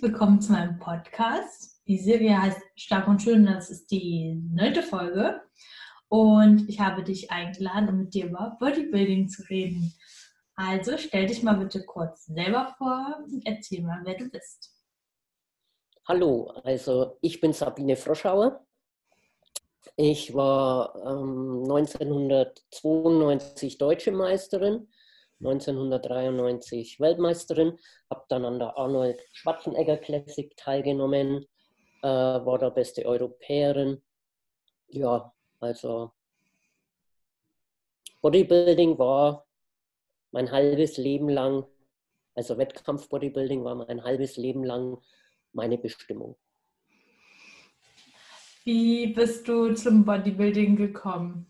Willkommen zu meinem Podcast. Die Serie heißt Stark und Schön, das ist die neunte Folge. Und ich habe dich eingeladen, um mit dir über Bodybuilding zu reden. Also stell dich mal bitte kurz selber vor und erzähl mal, wer du bist. Hallo, also ich bin Sabine Froschauer. Ich war ähm, 1992 Deutsche Meisterin 1993 Weltmeisterin, habe dann an der Arnold Schwarzenegger Classic teilgenommen, äh, war der beste Europäerin. Ja, also Bodybuilding war mein halbes Leben lang, also Wettkampf-Bodybuilding war mein halbes Leben lang meine Bestimmung. Wie bist du zum Bodybuilding gekommen?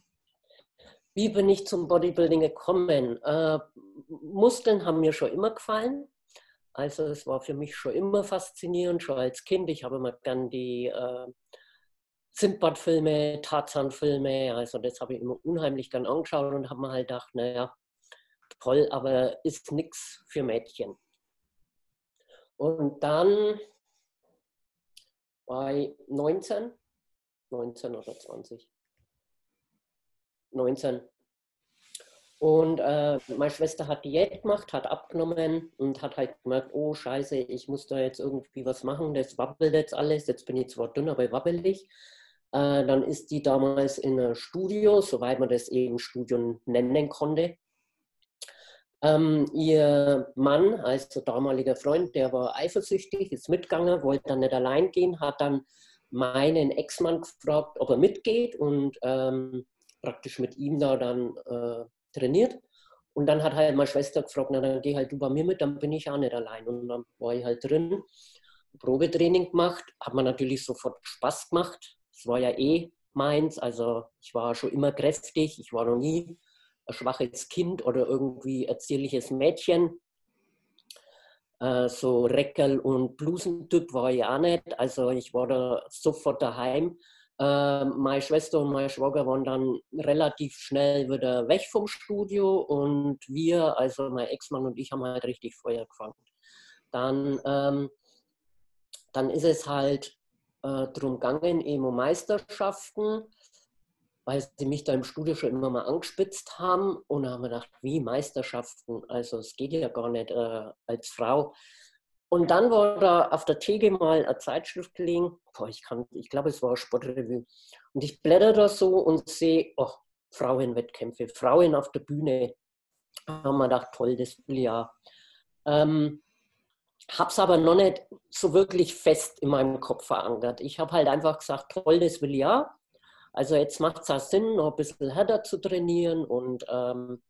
Wie bin ich zum Bodybuilding gekommen? Äh, Muskeln haben mir schon immer gefallen. Also es war für mich schon immer faszinierend, schon als Kind. Ich habe immer gern die äh, Sindbad-Filme, Tarzan-Filme, also das habe ich immer unheimlich gern angeschaut und habe mir halt gedacht, naja, toll, aber ist nichts für Mädchen. Und dann bei 19, 19 oder 20, 19. Und äh, meine Schwester hat Diät gemacht, hat abgenommen und hat halt gemerkt, oh scheiße, ich muss da jetzt irgendwie was machen, das wabbelt jetzt alles, jetzt bin ich zwar dünn, aber wabbelig. Äh, dann ist die damals in einem Studio, soweit man das eben Studio nennen konnte. Ähm, ihr Mann, also damaliger Freund, der war eifersüchtig, ist mitgegangen, wollte dann nicht allein gehen, hat dann meinen Ex-Mann gefragt, ob er mitgeht und ähm, praktisch mit ihm da dann äh, trainiert. Und dann hat halt meine Schwester gefragt, na dann geh halt du bei mir mit, dann bin ich auch nicht allein. Und dann war ich halt drin, Probetraining gemacht, hat mir natürlich sofort Spaß gemacht. Es war ja eh meins, also ich war schon immer kräftig, ich war noch nie ein schwaches Kind oder irgendwie erzierliches Mädchen. Äh, so Reckel- und Blusentyp war ich auch nicht. Also ich war da sofort daheim äh, meine Schwester und mein Schwager waren dann relativ schnell wieder weg vom Studio und wir, also mein Ex-Mann und ich, haben halt richtig Feuer gefangen. Dann, ähm, dann ist es halt äh, drum gegangen, eben Meisterschaften, weil sie mich da im Studio schon immer mal angespitzt haben und haben gedacht, wie Meisterschaften? Also es geht ja gar nicht äh, als Frau. Und dann war da auf der Theke mal eine Zeitschrift gelegen. Boah, ich, kann, ich glaube, es war eine Sportrevue. Und ich blätter da so und sehe, oh, Frauenwettkämpfe, Frauen auf der Bühne. Da haben wir gedacht, toll, das will ja. Ähm, es aber noch nicht so wirklich fest in meinem Kopf verankert. Ich habe halt einfach gesagt, toll, das will ja. Also jetzt macht es auch Sinn, noch ein bisschen härter zu trainieren und, ähm,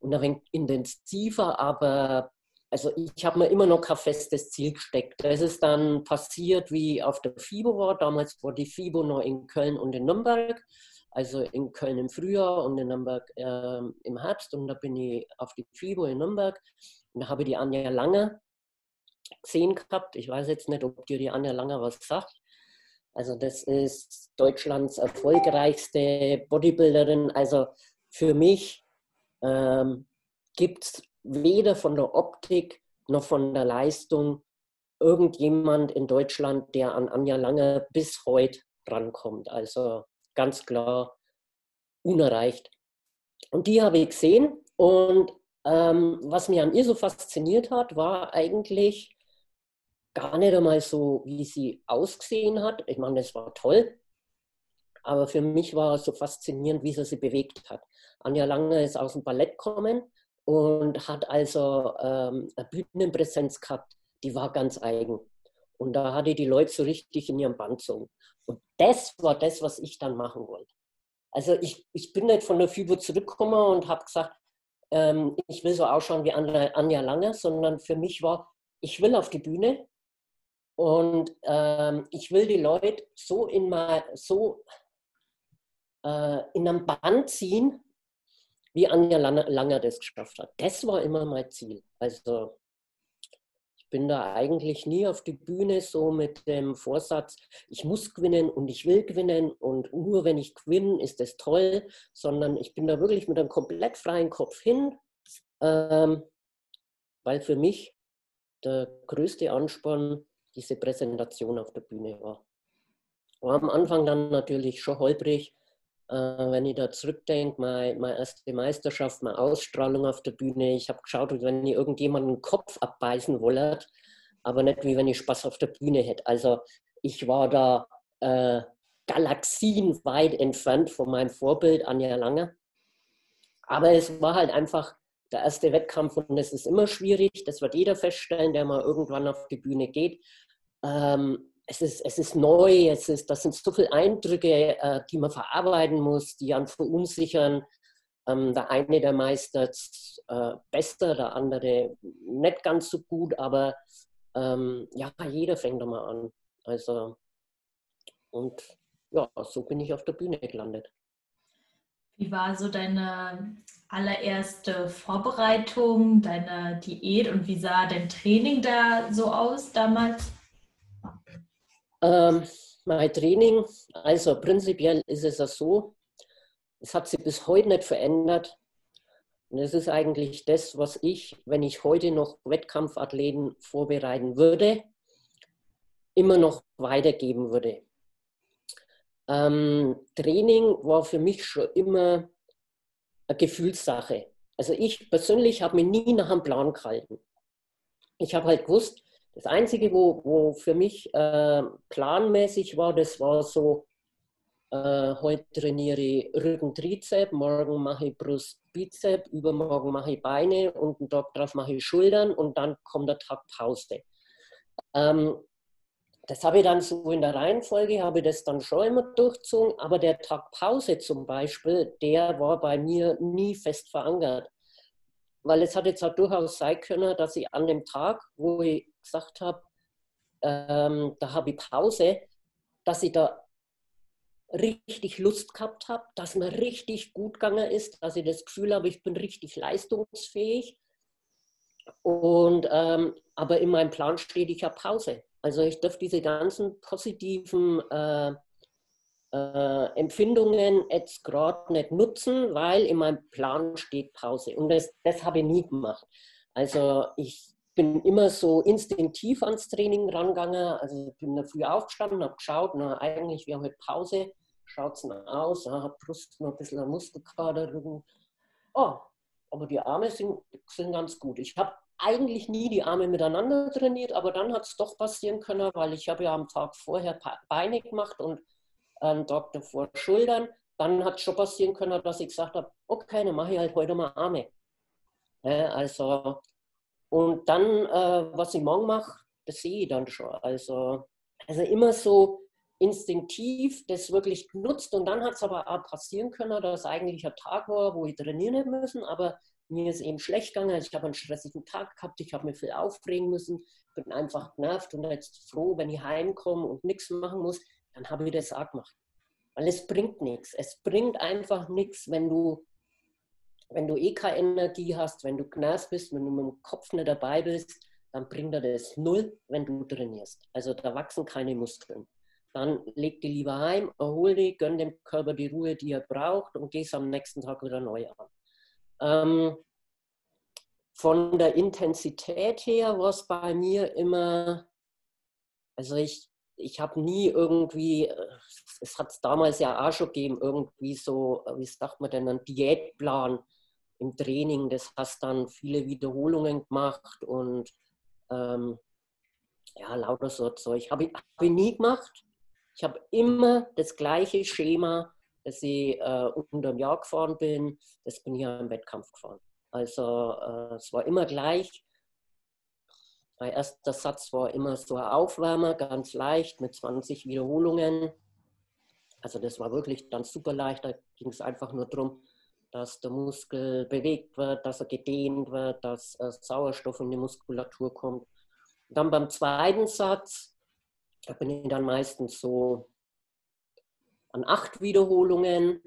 und ein wenig intensiver, aber also ich habe mir immer noch kein festes Ziel gesteckt. Das ist dann passiert, wie auf der FIBO war. Damals war die FIBO noch in Köln und in Nürnberg. Also in Köln im Frühjahr und in Nürnberg äh, im Herbst. Und da bin ich auf die FIBO in Nürnberg. Und da habe ich die Anja Lange gesehen gehabt. Ich weiß jetzt nicht, ob dir die Anja Lange was sagt. Also das ist Deutschlands erfolgreichste Bodybuilderin. Also für mich ähm, gibt es weder von der Optik noch von der Leistung irgendjemand in Deutschland, der an Anja Lange bis heute rankommt. Also ganz klar unerreicht. Und die habe ich gesehen. Und ähm, was mich an ihr so fasziniert hat, war eigentlich gar nicht einmal so, wie sie ausgesehen hat. Ich meine, das war toll. Aber für mich war es so faszinierend, wie sie sich bewegt hat. Anja Lange ist aus dem Ballett gekommen und hat also ähm, eine Bühnenpräsenz gehabt, die war ganz eigen. Und da hatte die Leute so richtig in ihrem Band gezogen. Und das war das, was ich dann machen wollte. Also ich, ich bin nicht von der FIBO zurückgekommen und habe gesagt, ähm, ich will so ausschauen wie Anja Lange, sondern für mich war, ich will auf die Bühne und ähm, ich will die Leute so in mal so äh, in einem Band ziehen, wie Anja Langer das geschafft hat. Das war immer mein Ziel. Also ich bin da eigentlich nie auf die Bühne so mit dem Vorsatz, ich muss gewinnen und ich will gewinnen und nur wenn ich gewinne, ist das toll, sondern ich bin da wirklich mit einem komplett freien Kopf hin. Ähm, weil für mich der größte Ansporn diese Präsentation auf der Bühne war. War am Anfang dann natürlich schon holprig, äh, wenn ich da zurückdenke, meine, meine erste Meisterschaft, meine Ausstrahlung auf der Bühne. Ich habe geschaut, wenn ich irgendjemanden den Kopf abbeißen wollte, aber nicht wie wenn ich Spaß auf der Bühne hätte. Also ich war da äh, galaxienweit entfernt von meinem Vorbild Anja Lange. Aber es war halt einfach der erste Wettkampf und es ist immer schwierig. Das wird jeder feststellen, der mal irgendwann auf die Bühne geht. Ähm, es ist, es ist neu, es ist, das sind so viele Eindrücke, äh, die man verarbeiten muss, die einen verunsichern. Ähm, der eine, der meistert äh, besser, der andere nicht ganz so gut, aber ähm, ja, jeder fängt da mal an. Also, und ja, so bin ich auf der Bühne gelandet. Wie war so deine allererste Vorbereitung, deine Diät und wie sah dein Training da so aus damals? Ähm, mein Training, also prinzipiell ist es ja so, es hat sich bis heute nicht verändert. Und es ist eigentlich das, was ich, wenn ich heute noch Wettkampfathleten vorbereiten würde, immer noch weitergeben würde. Ähm, Training war für mich schon immer eine Gefühlssache. Also ich persönlich habe mich nie nach einem Plan gehalten. Ich habe halt gewusst, das Einzige, wo, wo für mich äh, planmäßig war, das war so, äh, heute trainiere ich Rücken, Trizep, morgen mache ich Brust, Bizep, übermorgen mache ich Beine und einen Tag drauf mache ich Schultern und dann kommt der Tag Pause. Ähm, das habe ich dann so in der Reihenfolge, habe ich das dann schon immer durchzogen, aber der Tag Pause zum Beispiel, der war bei mir nie fest verankert. Weil es hat jetzt auch durchaus sein können, dass ich an dem Tag, wo ich gesagt habe, ähm, da habe ich Pause, dass ich da richtig Lust gehabt habe, dass mir richtig gut gegangen ist, dass ich das Gefühl habe, ich bin richtig leistungsfähig. Und, ähm, aber in meinem Plan steht, ich habe Pause. Also ich darf diese ganzen positiven äh, äh, Empfindungen jetzt gerade nicht nutzen, weil in meinem Plan steht Pause. Und das, das habe ich nie gemacht. Also ich bin immer so instinktiv ans Training rangegangen. Also ich bin da früh aufgestanden, habe geschaut, na eigentlich, wir haben heute Pause, schaut es aus, habe Brust noch ein bisschen Muskelkater, Rücken. Oh, aber die Arme sind, sind ganz gut. Ich habe eigentlich nie die Arme miteinander trainiert, aber dann hat es doch passieren können, weil ich habe ja am Tag vorher Beine gemacht und am Tag davor Schultern. Dann hat es schon passieren können, dass ich gesagt habe, okay, dann mache ich halt heute mal Arme. Also, und dann, äh, was ich morgen mache, das sehe ich dann schon. Also, also immer so instinktiv das wirklich genutzt und dann hat es aber auch passieren können, dass eigentlich ein Tag war, wo ich trainieren müssen, aber mir ist eben schlecht gegangen, ich habe einen stressigen Tag gehabt, ich habe mir viel aufregen müssen, bin einfach genervt und jetzt froh, wenn ich heimkomme und nichts machen muss, dann habe ich das auch gemacht. Weil es bringt nichts. Es bringt einfach nichts, wenn du, wenn du eh keine Energie hast, wenn du genervt bist, wenn du mit dem Kopf nicht dabei bist, dann bringt er das null, wenn du trainierst. Also da wachsen keine Muskeln. Dann leg die lieber heim, erhol dich, gönn dem Körper die Ruhe, die er braucht und gehst am nächsten Tag wieder neu an. Ähm, von der Intensität her war es bei mir immer, also ich, ich habe nie irgendwie, es hat es damals ja auch schon gegeben, irgendwie so, wie sagt man denn, einen Diätplan im Training. Das hast dann viele Wiederholungen gemacht und ähm, ja, lauter so Zeug. Habe ich, hab ich nie gemacht. Ich habe immer das gleiche Schema dass ich äh, unter dem Jahr gefahren bin, das bin ich ja im Wettkampf gefahren. Also äh, es war immer gleich. Mein erster Satz war immer so ein Aufwärmer, ganz leicht mit 20 Wiederholungen. Also das war wirklich dann super leicht. Da ging es einfach nur darum, dass der Muskel bewegt wird, dass er gedehnt wird, dass äh, Sauerstoff in die Muskulatur kommt. Und dann beim zweiten Satz, da bin ich dann meistens so an acht Wiederholungen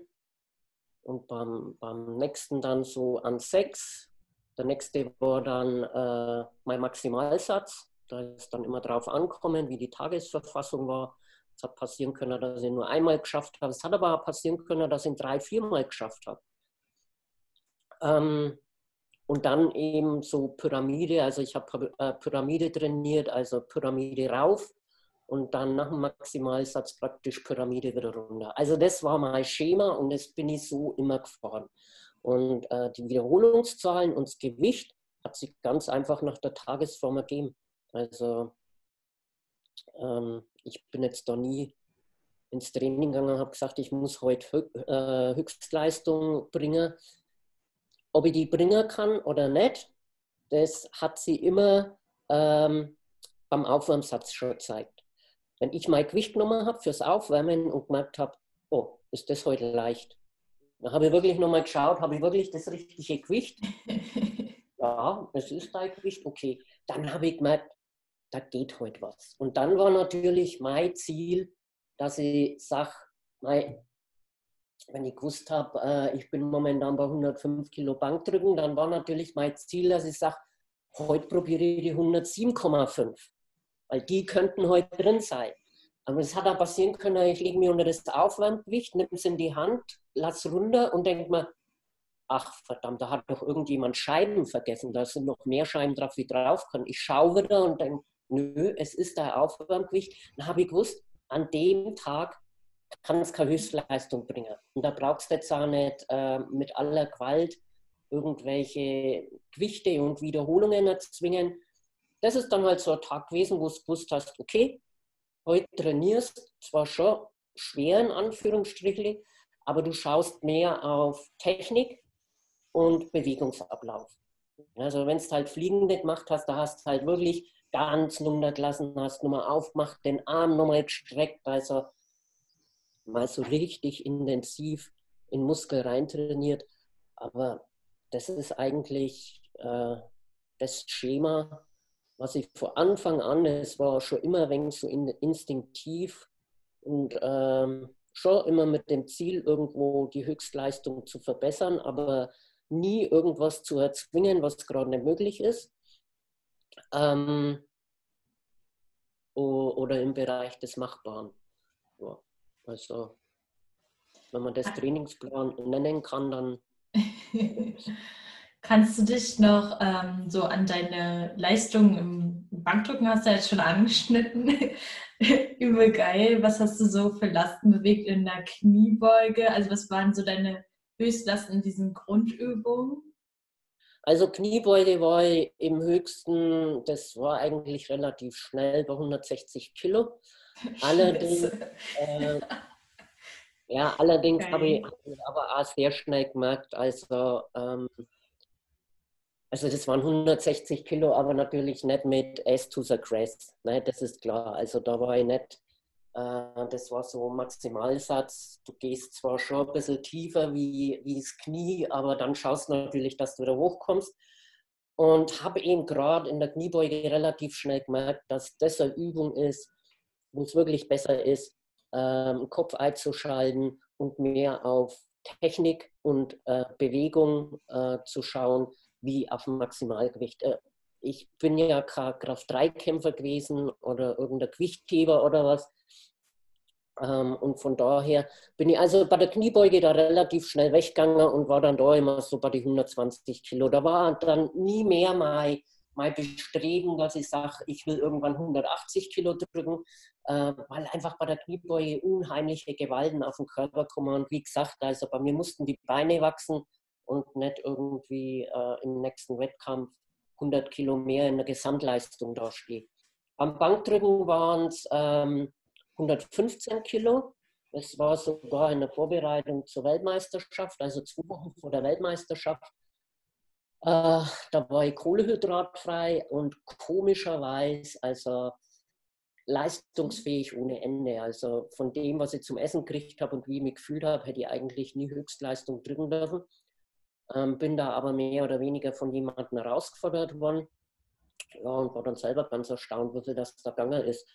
und beim, beim nächsten dann so an sechs. Der nächste war dann äh, mein Maximalsatz. Da ist dann immer drauf ankommen, wie die Tagesverfassung war. Es hat passieren können, dass ich nur einmal geschafft habe. Es hat aber auch passieren können, dass ich drei, viermal geschafft habe. Ähm, und dann eben so Pyramide, also ich habe äh, Pyramide trainiert, also Pyramide rauf und dann nach dem Maximalsatz praktisch Pyramide wieder runter. Also das war mein Schema und das bin ich so immer gefahren. Und äh, die Wiederholungszahlen und das Gewicht hat sich ganz einfach nach der Tagesform ergeben. Also ähm, ich bin jetzt da nie ins Training gegangen und habe gesagt, ich muss heute äh, Höchstleistung bringen. Ob ich die bringen kann oder nicht, das hat sie immer ähm, beim Aufwärmsatz schon gezeigt. Wenn ich mein Gewicht genommen habe fürs Aufwärmen und gemerkt habe, oh, ist das heute leicht? Dann habe ich wirklich nochmal geschaut, habe ich wirklich das richtige Gewicht? ja, es ist dein Gewicht, okay. Dann habe ich gemerkt, da geht heute was. Und dann war natürlich mein Ziel, dass ich sage, wenn ich gewusst habe, äh, ich bin momentan bei 105 Kilo Bankdrücken, dann war natürlich mein Ziel, dass ich sage, heute probiere ich die 107,5, weil die könnten heute drin sein. Aber es hat auch passieren können, ich lege mir unter das Aufwärmgewicht, nehme es in die Hand, lass runter und denke mir, ach verdammt, da hat doch irgendjemand Scheiben vergessen, da sind noch mehr Scheiben drauf, wie drauf können. Ich schaue wieder und denke, nö, es ist da Aufwärmgewicht. Dann habe ich gewusst, an dem Tag kann es keine Höchstleistung bringen. Und da brauchst du jetzt auch nicht äh, mit aller Gewalt irgendwelche Gewichte und Wiederholungen erzwingen. Das ist dann halt so ein Tag gewesen, wo du gewusst hast, okay, heute trainierst, zwar schon schwer in Anführungsstrichen, aber du schaust mehr auf Technik und Bewegungsablauf. Also wenn du halt Fliegende gemacht hast, da hast du halt wirklich ganz runtergelassen hast, nochmal aufgemacht, den Arm nochmal gestreckt, also mal so richtig intensiv in Muskel reintrainiert. Aber das ist eigentlich äh, das Schema, was ich von Anfang an, es war schon immer ein wenig so in, instinktiv und ähm, schon immer mit dem Ziel, irgendwo die Höchstleistung zu verbessern, aber nie irgendwas zu erzwingen, was gerade nicht möglich ist. Ähm, oder im Bereich des Machbaren. Ja, also, wenn man das. Trainingsplan nennen kann, dann. Kannst du dich noch ähm, so an deine Leistung im Bankdrücken hast du jetzt schon angeschnitten? Übel geil. Was hast du so für Lasten bewegt in der Kniebeuge? Also was waren so deine Höchstlasten in diesen Grundübungen? Also Kniebeuge war im höchsten, das war eigentlich relativ schnell bei 160 Kilo. Allerdings, äh, ja, allerdings habe ich aber auch sehr schnell gemerkt, also, ähm, also das waren 160 Kilo, aber natürlich nicht mit S to the Crest. Ne, das ist klar. Also da war ich nicht äh, das war so Maximalsatz. Du gehst zwar schon ein bisschen tiefer wie, wie das Knie, aber dann schaust du natürlich, dass du wieder hochkommst. Und habe eben gerade in der Kniebeuge relativ schnell gemerkt, dass das eine Übung ist, wo es wirklich besser ist, ähm, Kopf einzuschalten und mehr auf Technik und äh, Bewegung äh, zu schauen, wie auf Maximalgewicht. Äh, ich bin ja kein Kraft-3-Kämpfer gewesen oder irgendein Gewichtheber oder was. Ähm, und von daher bin ich also bei der Kniebeuge da relativ schnell weggegangen und war dann da immer so bei die 120 Kilo. Da war dann nie mehr mein, mein Bestreben, dass ich sage, ich will irgendwann 180 Kilo drücken, äh, weil einfach bei der Kniebeuge unheimliche Gewalten auf den Körper kommen. Und wie gesagt, also bei mir mussten die Beine wachsen und nicht irgendwie äh, im nächsten Wettkampf 100 Kilo mehr in der Gesamtleistung dastehen. Am Bankdrücken waren es ähm, 115 Kilo. Das war sogar in der Vorbereitung zur Weltmeisterschaft, also zwei Wochen vor der Weltmeisterschaft. Äh, da war ich kohlehydratfrei und komischerweise, also leistungsfähig ohne Ende. Also von dem, was ich zum Essen gekriegt habe und wie ich mich gefühlt habe, hätte ich eigentlich nie Höchstleistung drücken dürfen. Ähm, bin da aber mehr oder weniger von jemandem herausgefordert worden. Ja, und war dann selber ganz erstaunt, wie das da gegangen ist.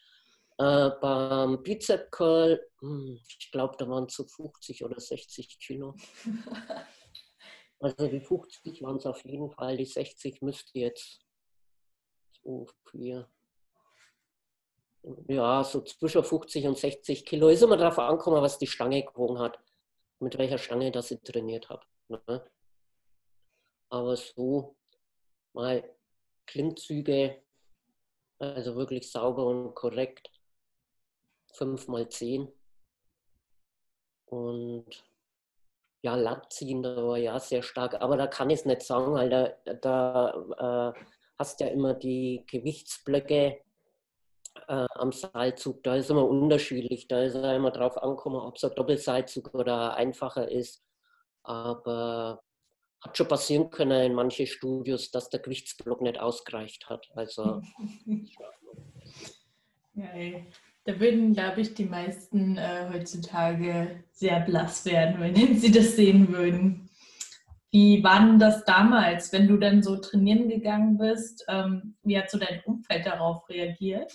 Äh, beim Bizep Curl, hm, ich glaube, da waren es so 50 oder 60 Kilo. Also die 50 waren es auf jeden Fall, die 60 müsste jetzt so vier. Ja, so zwischen 50 und 60 Kilo. Ist immer darauf angekommen, was die Stange gewogen hat, mit welcher Stange das ich trainiert habe. Ne? Aber so mal Klimmzüge, also wirklich sauber und korrekt, fünf mal zehn. Und ja, Latziehen, da war ja sehr stark, aber da kann ich es nicht sagen, weil da, da äh, hast ja immer die Gewichtsblöcke äh, am Seilzug, da ist immer unterschiedlich, da ist ja immer drauf angekommen, ob es ein Doppelseilzug oder einfacher ist. Aber hat schon passieren können in manchen Studios, dass der Gewichtsblock nicht ausgereicht hat. Also. Geil. Da würden, glaube ich, die meisten äh, heutzutage sehr blass werden, wenn sie das sehen würden. Wie war denn das damals, wenn du dann so trainieren gegangen bist? Ähm, wie hat so dein Umfeld darauf reagiert?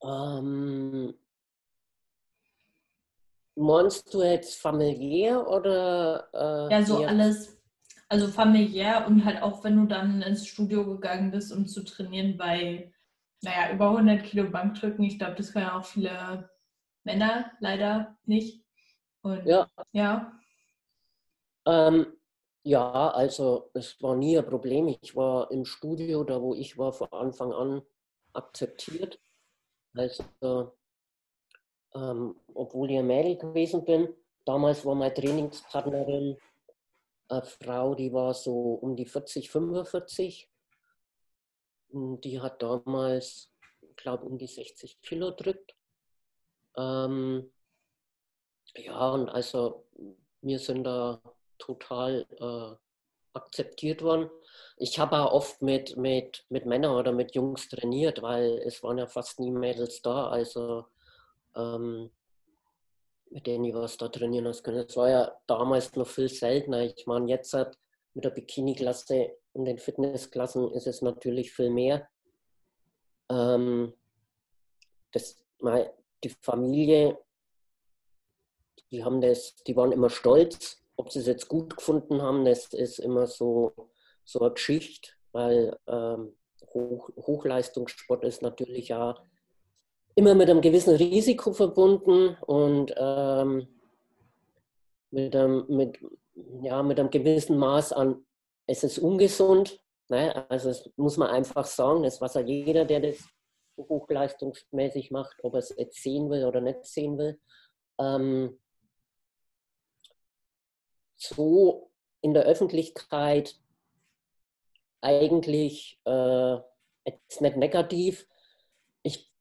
Ähm, meinst du jetzt familiär oder? Äh, ja, so alles, also familiär und halt auch, wenn du dann ins Studio gegangen bist, um zu trainieren bei, naja, über 100 Kilo Bankdrücken. Ich glaube, das können ja auch viele Männer leider nicht. Und, ja. Ja. Ähm, ja, also es war nie ein Problem. Ich war im Studio, da wo ich war, von Anfang an akzeptiert. Also, ähm, obwohl ich ein Mädel gewesen bin, damals war meine Trainingspartnerin eine Frau, die war so um die 40, 45. Und die hat damals, glaube um die 60 Kilo drückt. Ähm, ja, und also wir sind da total äh, akzeptiert worden. Ich habe auch oft mit, mit, mit Männern oder mit Jungs trainiert, weil es waren ja fast nie Mädels da. Also ähm, mit denen ich was da trainieren hast können. Es war ja damals noch viel seltener. Ich meine, jetzt hat mit der Bikini-Klasse und den Fitnessklassen ist es natürlich viel mehr. Ähm, das, die Familie, die haben das, die waren immer stolz ob sie es jetzt gut gefunden haben, das ist immer so, so eine Geschichte, weil ähm, Hoch, Hochleistungssport ist natürlich ja immer mit einem gewissen Risiko verbunden und ähm, mit, einem, mit, ja, mit einem gewissen Maß an, es ist ungesund. Ne? Also das muss man einfach sagen, das weiß ja jeder, der das hochleistungsmäßig macht, ob er es jetzt sehen will oder nicht sehen will. Ähm, so in der Öffentlichkeit eigentlich äh, jetzt nicht negativ.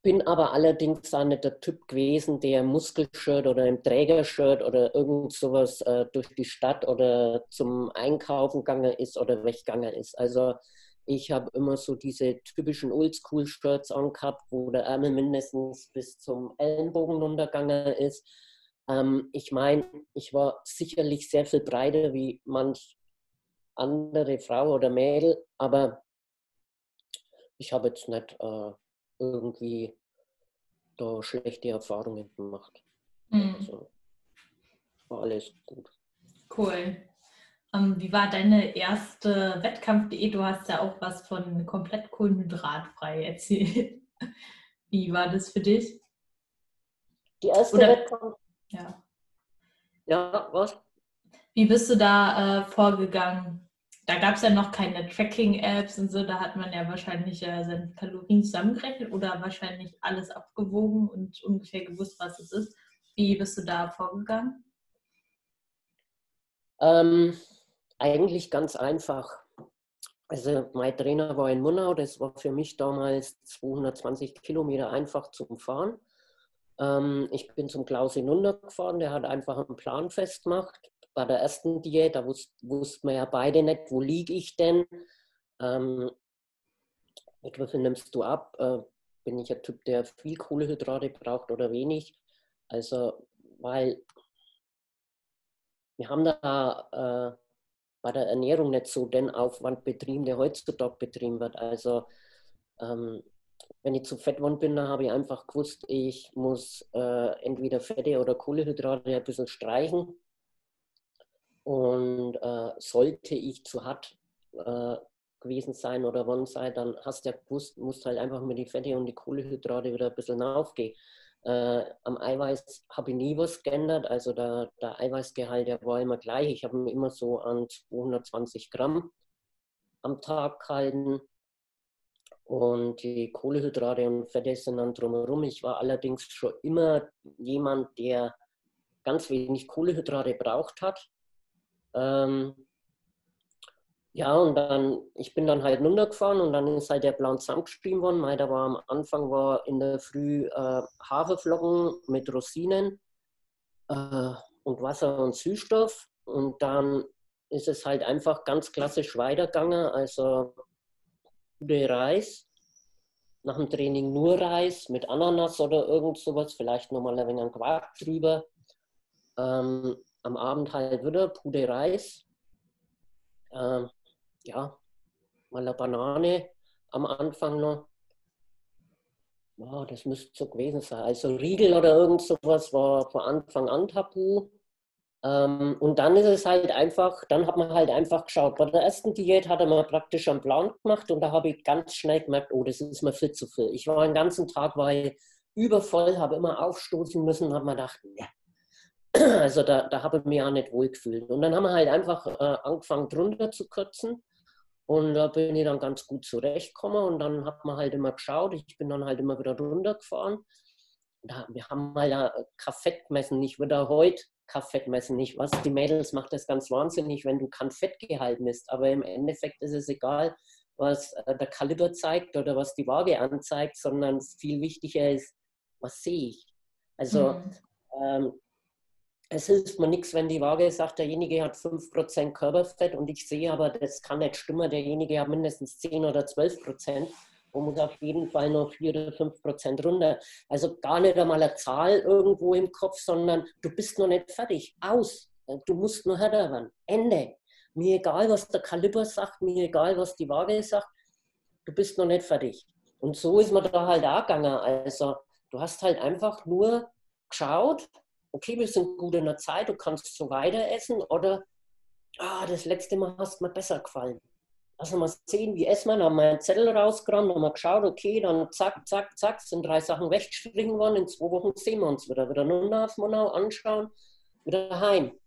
Bin aber allerdings auch nicht der Typ gewesen, der im Muskelshirt oder im Trägershirt oder irgend sowas äh, durch die Stadt oder zum Einkaufen gegangen ist oder weggegangen ist. Also ich habe immer so diese typischen Oldschool-Shirts angehabt, wo der Ärmel mindestens bis zum Ellenbogen runtergegangen ist ähm, ich meine, ich war sicherlich sehr viel breiter wie manch andere Frau oder Mädel, aber ich habe jetzt nicht äh, irgendwie da schlechte Erfahrungen gemacht. Mhm. Also, war alles gut. Cool. Ähm, wie war deine erste Wettkampfdiät? Du hast ja auch was von komplett kohlenhydratfrei erzählt. Wie war das für dich? Die erste Wettkampf ja. Ja, was? Wie bist du da äh, vorgegangen? Da gab es ja noch keine Tracking-Apps und so, da hat man ja wahrscheinlich äh, seine Kalorien zusammengerechnet oder wahrscheinlich alles abgewogen und ungefähr gewusst, was es ist. Wie bist du da vorgegangen? Ähm, eigentlich ganz einfach. Also mein Trainer war in Munau, das war für mich damals 220 Kilometer einfach zum Fahren. Ähm, ich bin zum Klaus hinuntergefahren, der hat einfach einen Plan festgemacht. Bei der ersten Diät, da wussten wusst man ja beide nicht, wo liege ich denn. Ähm, wie viel nimmst du ab? Äh, bin ich ein Typ, der viel Kohlehydrate braucht oder wenig? Also, weil wir haben da äh, bei der Ernährung nicht so den Aufwand betrieben, der heutzutage betrieben wird. Also ähm, wenn ich zu fett geworden bin, dann habe ich einfach gewusst, ich muss äh, entweder Fette oder Kohlenhydrate ein bisschen streichen. Und äh, sollte ich zu hart äh, gewesen sein oder wann sein, dann hast du ja gewusst, musst halt einfach mit die Fette und die Kohlenhydrate wieder ein bisschen aufgehen. Äh, am Eiweiß habe ich nie was geändert. Also der, der Eiweißgehalt, der war immer gleich. Ich habe ihn immer so an 220 Gramm am Tag gehalten. Und die Kohlehydrate und Fette sind dann drumherum. Ich war allerdings schon immer jemand, der ganz wenig Kohlehydrate braucht hat. Ähm, ja, und dann, ich bin dann halt runtergefahren und dann ist halt der Plan zusammengeschrieben worden. Weil da war am Anfang war in der Früh äh, Haferflocken mit Rosinen äh, und Wasser und Süßstoff. Und dann ist es halt einfach ganz klassisch weitergegangen. Also gute Reis. Nach dem Training nur Reis mit Ananas oder irgend sowas, vielleicht nochmal ein wenig Quark drüber. Ähm, am Abend halt wieder Pude Reis. Ähm, ja, mal eine Banane am Anfang noch. Ja, das müsste so gewesen sein. Also Riegel oder irgend sowas war von Anfang an tabu. Ähm, und dann ist es halt einfach, dann hat man halt einfach geschaut. Bei der ersten Diät hat er mir praktisch einen Plan gemacht und da habe ich ganz schnell gemerkt, oh, das ist mir viel zu viel. Ich war den ganzen Tag ich übervoll, habe immer aufstoßen müssen und habe mir gedacht, ja. Also da, da habe ich mich auch nicht wohl gefühlt. Und dann haben wir halt einfach äh, angefangen drunter zu kürzen. Und da bin ich dann ganz gut zurechtgekommen und dann hat man halt immer geschaut. Ich bin dann halt immer wieder runtergefahren. Da, wir haben mal halt kein Fett gemessen. Ich würde heute Kaffett messen nicht. Was die Mädels macht das ganz wahnsinnig, wenn du kein Fettgehalt misst. Aber im Endeffekt ist es egal, was äh, der Kaliber zeigt oder was die Waage anzeigt, sondern viel wichtiger ist, was sehe ich. Also mhm. ähm, es hilft mir nichts, wenn die Waage sagt, derjenige hat 5% Körperfett und ich sehe aber, das kann nicht stimmen, derjenige hat mindestens 10 oder 12% und muss auf jeden Fall noch 4 oder 5 Prozent runter. Also gar nicht einmal eine Zahl irgendwo im Kopf, sondern du bist noch nicht fertig. Aus. Du musst nur härter werden. Ende. Mir egal, was der Kaliber sagt, mir egal, was die Waage sagt, du bist noch nicht fertig. Und so ist man da halt auch gegangen. Also du hast halt einfach nur geschaut, okay, wir sind gut in der Zeit, du kannst so weiter essen oder ah, das letzte Mal hast mir besser gefallen. Also mal sehen, wie essen wir, haben wir einen Zettel rausgerannt, haben wir geschaut, okay, dann zack, zack, zack, sind drei Sachen weggestrichen worden, in zwei Wochen sehen wir uns wieder. Wieder nur nach Monau anschauen, wieder heim.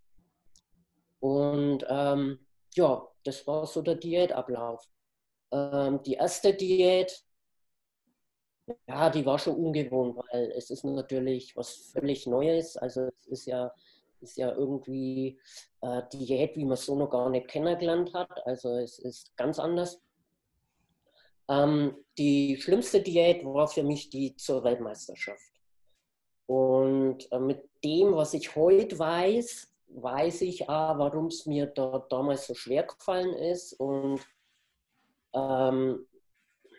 Und ähm, ja, das war so der Diätablauf. Ähm, die erste Diät, ja, die war schon ungewohnt, weil es ist natürlich was völlig Neues. Also es ist ja ist ja irgendwie äh, Diät, wie man so noch gar nicht kennengelernt hat. Also es ist ganz anders. Ähm, die schlimmste Diät war für mich die zur Weltmeisterschaft. Und äh, mit dem, was ich heute weiß, weiß ich auch, warum es mir da damals so schwer gefallen ist und ähm,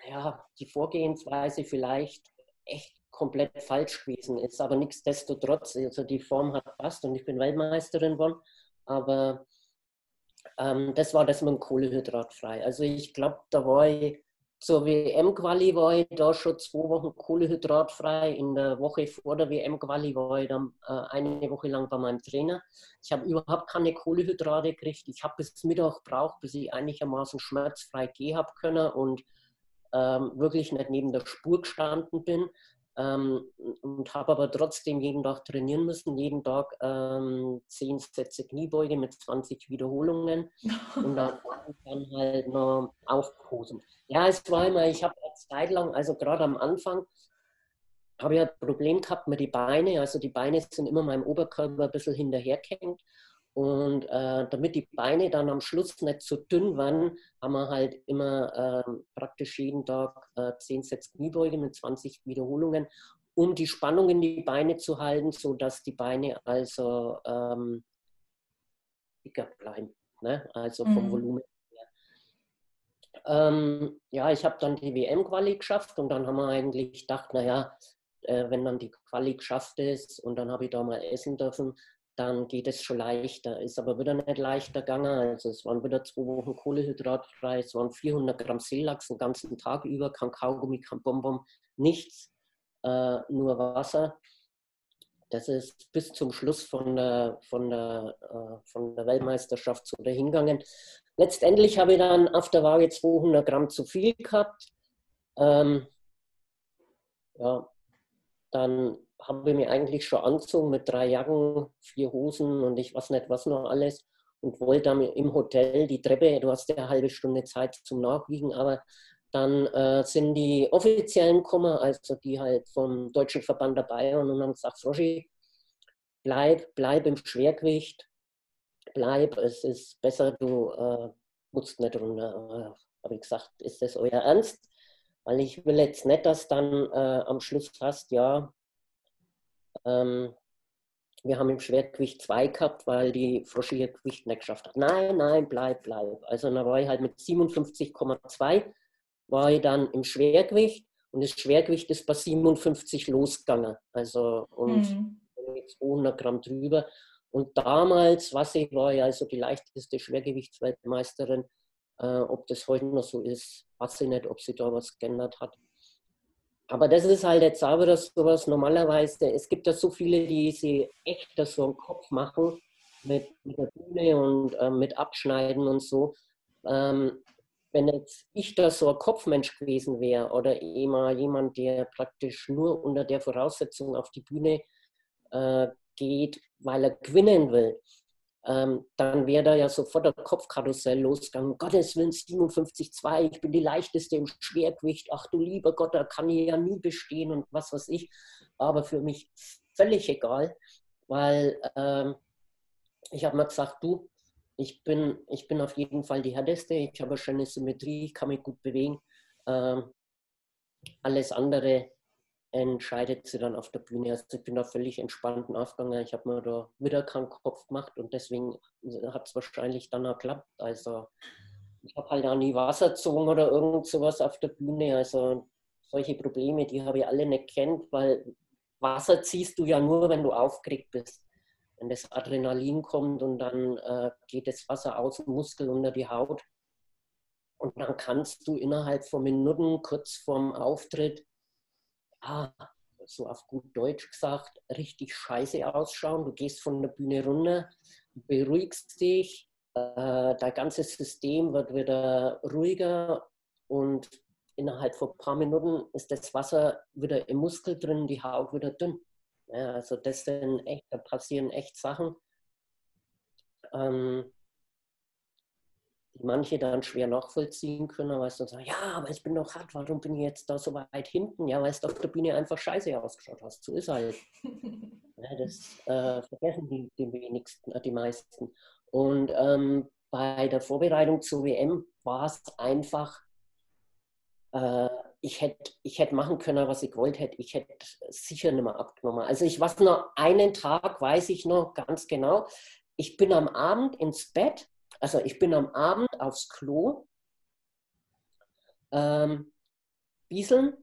ja, die Vorgehensweise vielleicht echt komplett falsch gewesen ist. Aber nichtsdestotrotz, also die Form hat passt und ich bin Weltmeisterin geworden. Aber ähm, das war das mit dem Kohlehydrat frei. Also ich glaube, da war ich zur WM-Quali war ich da schon zwei Wochen kohlenhydratfrei. In der Woche vor der WM-Quali war ich dann äh, eine Woche lang bei meinem Trainer. Ich habe überhaupt keine Kohlenhydrate gekriegt. Ich habe bis Mittag gebraucht, bis ich einigermaßen schmerzfrei gehen habe können und ähm, wirklich nicht neben der Spur gestanden bin ähm, und habe aber trotzdem jeden Tag trainieren müssen, jeden Tag ähm, 10 Sätze Kniebeuge mit 20 Wiederholungen und dann, dann halt noch aufposen. Ja, es war immer, ich habe eine Zeit lang, also gerade am Anfang, habe ich ein Problem gehabt mit den Beinen. Also die Beine sind immer meinem Oberkörper ein bisschen hinterhergehängt. Und äh, damit die Beine dann am Schluss nicht zu dünn waren, haben wir halt immer äh, praktisch jeden Tag äh, 10 Sätze Kniebeuge mit 20 Wiederholungen, um die Spannung in die Beine zu halten, sodass die Beine also ähm, dicker bleiben. Ne? Also vom mhm. Volumen her. Ähm, ja, ich habe dann die WM-Quali geschafft und dann haben wir eigentlich gedacht, naja, äh, wenn dann die Quali geschafft ist und dann habe ich da mal essen dürfen, dann geht es schon leichter. Ist aber wieder nicht leichter gegangen. Also es waren wieder zwei Wochen Kohlehydratfrei, es waren 400 Gramm Seelachs den ganzen Tag über, kein Kaugummi, kein Bonbon, nichts, äh, nur Wasser. Das ist bis zum Schluss von der, von der, äh, von der Weltmeisterschaft so dahingegangen. Letztendlich habe ich dann auf der Waage 200 Gramm zu viel gehabt. Ähm, ja, dann habe ich mir eigentlich schon angezogen mit drei Jacken, vier Hosen und ich weiß nicht was noch alles und wollte dann im Hotel die Treppe, du hast ja eine halbe Stunde Zeit zum Nachwiegen, aber dann äh, sind die Offiziellen gekommen, also die halt vom Deutschen Verband dabei waren und haben gesagt, Froschi, bleib, bleib im Schwergewicht, bleib, es ist besser, du äh, musst nicht runter. Habe ich gesagt, ist das euer Ernst? Weil ich will jetzt nicht, dass dann äh, am Schluss hast, ja, ähm, wir haben im Schwergewicht zwei gehabt, weil die Froschi Gewicht nicht geschafft hat. Nein, nein, bleib, bleib. Also dann war ich halt mit 57,2 war ich dann im Schwergewicht und das Schwergewicht ist bei 57 losgegangen. Also und mhm. 200 Gramm drüber. Und damals, was ich war, ja also die leichteste Schwergewichtsweltmeisterin. Äh, ob das heute noch so ist, weiß ich nicht, ob sie da was geändert hat. Aber das ist halt jetzt auch wieder sowas normalerweise. Es gibt ja so viele, die sie echt das so im Kopf machen mit, mit der Bühne und äh, mit Abschneiden und so. Ähm, wenn jetzt ich da so ein Kopfmensch gewesen wäre oder immer jemand, der praktisch nur unter der Voraussetzung auf die Bühne äh, geht, weil er gewinnen will, ähm, dann wäre da ja sofort der Kopfkarussell losgegangen. Gottes Willen 57,2, ich bin die leichteste im Schwergewicht. Ach du lieber Gott, da kann ich ja nie bestehen und was weiß ich. Aber für mich völlig egal, weil ähm, ich habe mal gesagt, du, ich bin, ich bin auf jeden Fall die härteste, ich habe eine schöne Symmetrie, ich kann mich gut bewegen. Ähm, alles andere entscheidet sie dann auf der Bühne. Also ich bin da völlig entspannt aufgegangen. Ich habe mir da wieder keinen Kopf gemacht und deswegen hat es wahrscheinlich dann auch geklappt. Also ich habe halt auch nie Wasser gezogen oder irgend sowas auf der Bühne. Also solche Probleme, die habe ich alle nicht kennt, weil Wasser ziehst du ja nur, wenn du aufgeregt bist. Wenn das Adrenalin kommt und dann äh, geht das Wasser aus dem Muskel unter die Haut. Und dann kannst du innerhalb von Minuten kurz vorm Auftritt ah, so auf gut Deutsch gesagt, richtig scheiße ausschauen. Du gehst von der Bühne runter, beruhigst dich, äh, dein ganzes System wird wieder ruhiger und innerhalb von ein paar Minuten ist das Wasser wieder im Muskel drin, die Haut wieder dünn. Ja, also das sind echt, da passieren echt Sachen. Ähm, die manche dann schwer nachvollziehen können, weil sie dann sagen, ja, aber ich bin doch hart, warum bin ich jetzt da so weit hinten? Ja, weil es auf der Bühne einfach scheiße ausgeschaut hast. So ist halt. ja, das äh, vergessen die, die wenigsten, äh, die meisten. Und ähm, bei der Vorbereitung zur WM war es einfach, äh, ich hätte ich hätt machen können, was ich wollte hätte. Ich hätte sicher nicht mehr abgenommen. Also ich weiß noch, einen Tag weiß ich noch ganz genau. Ich bin am Abend ins Bett also ich bin am Abend aufs Klo, ähm, bieseln,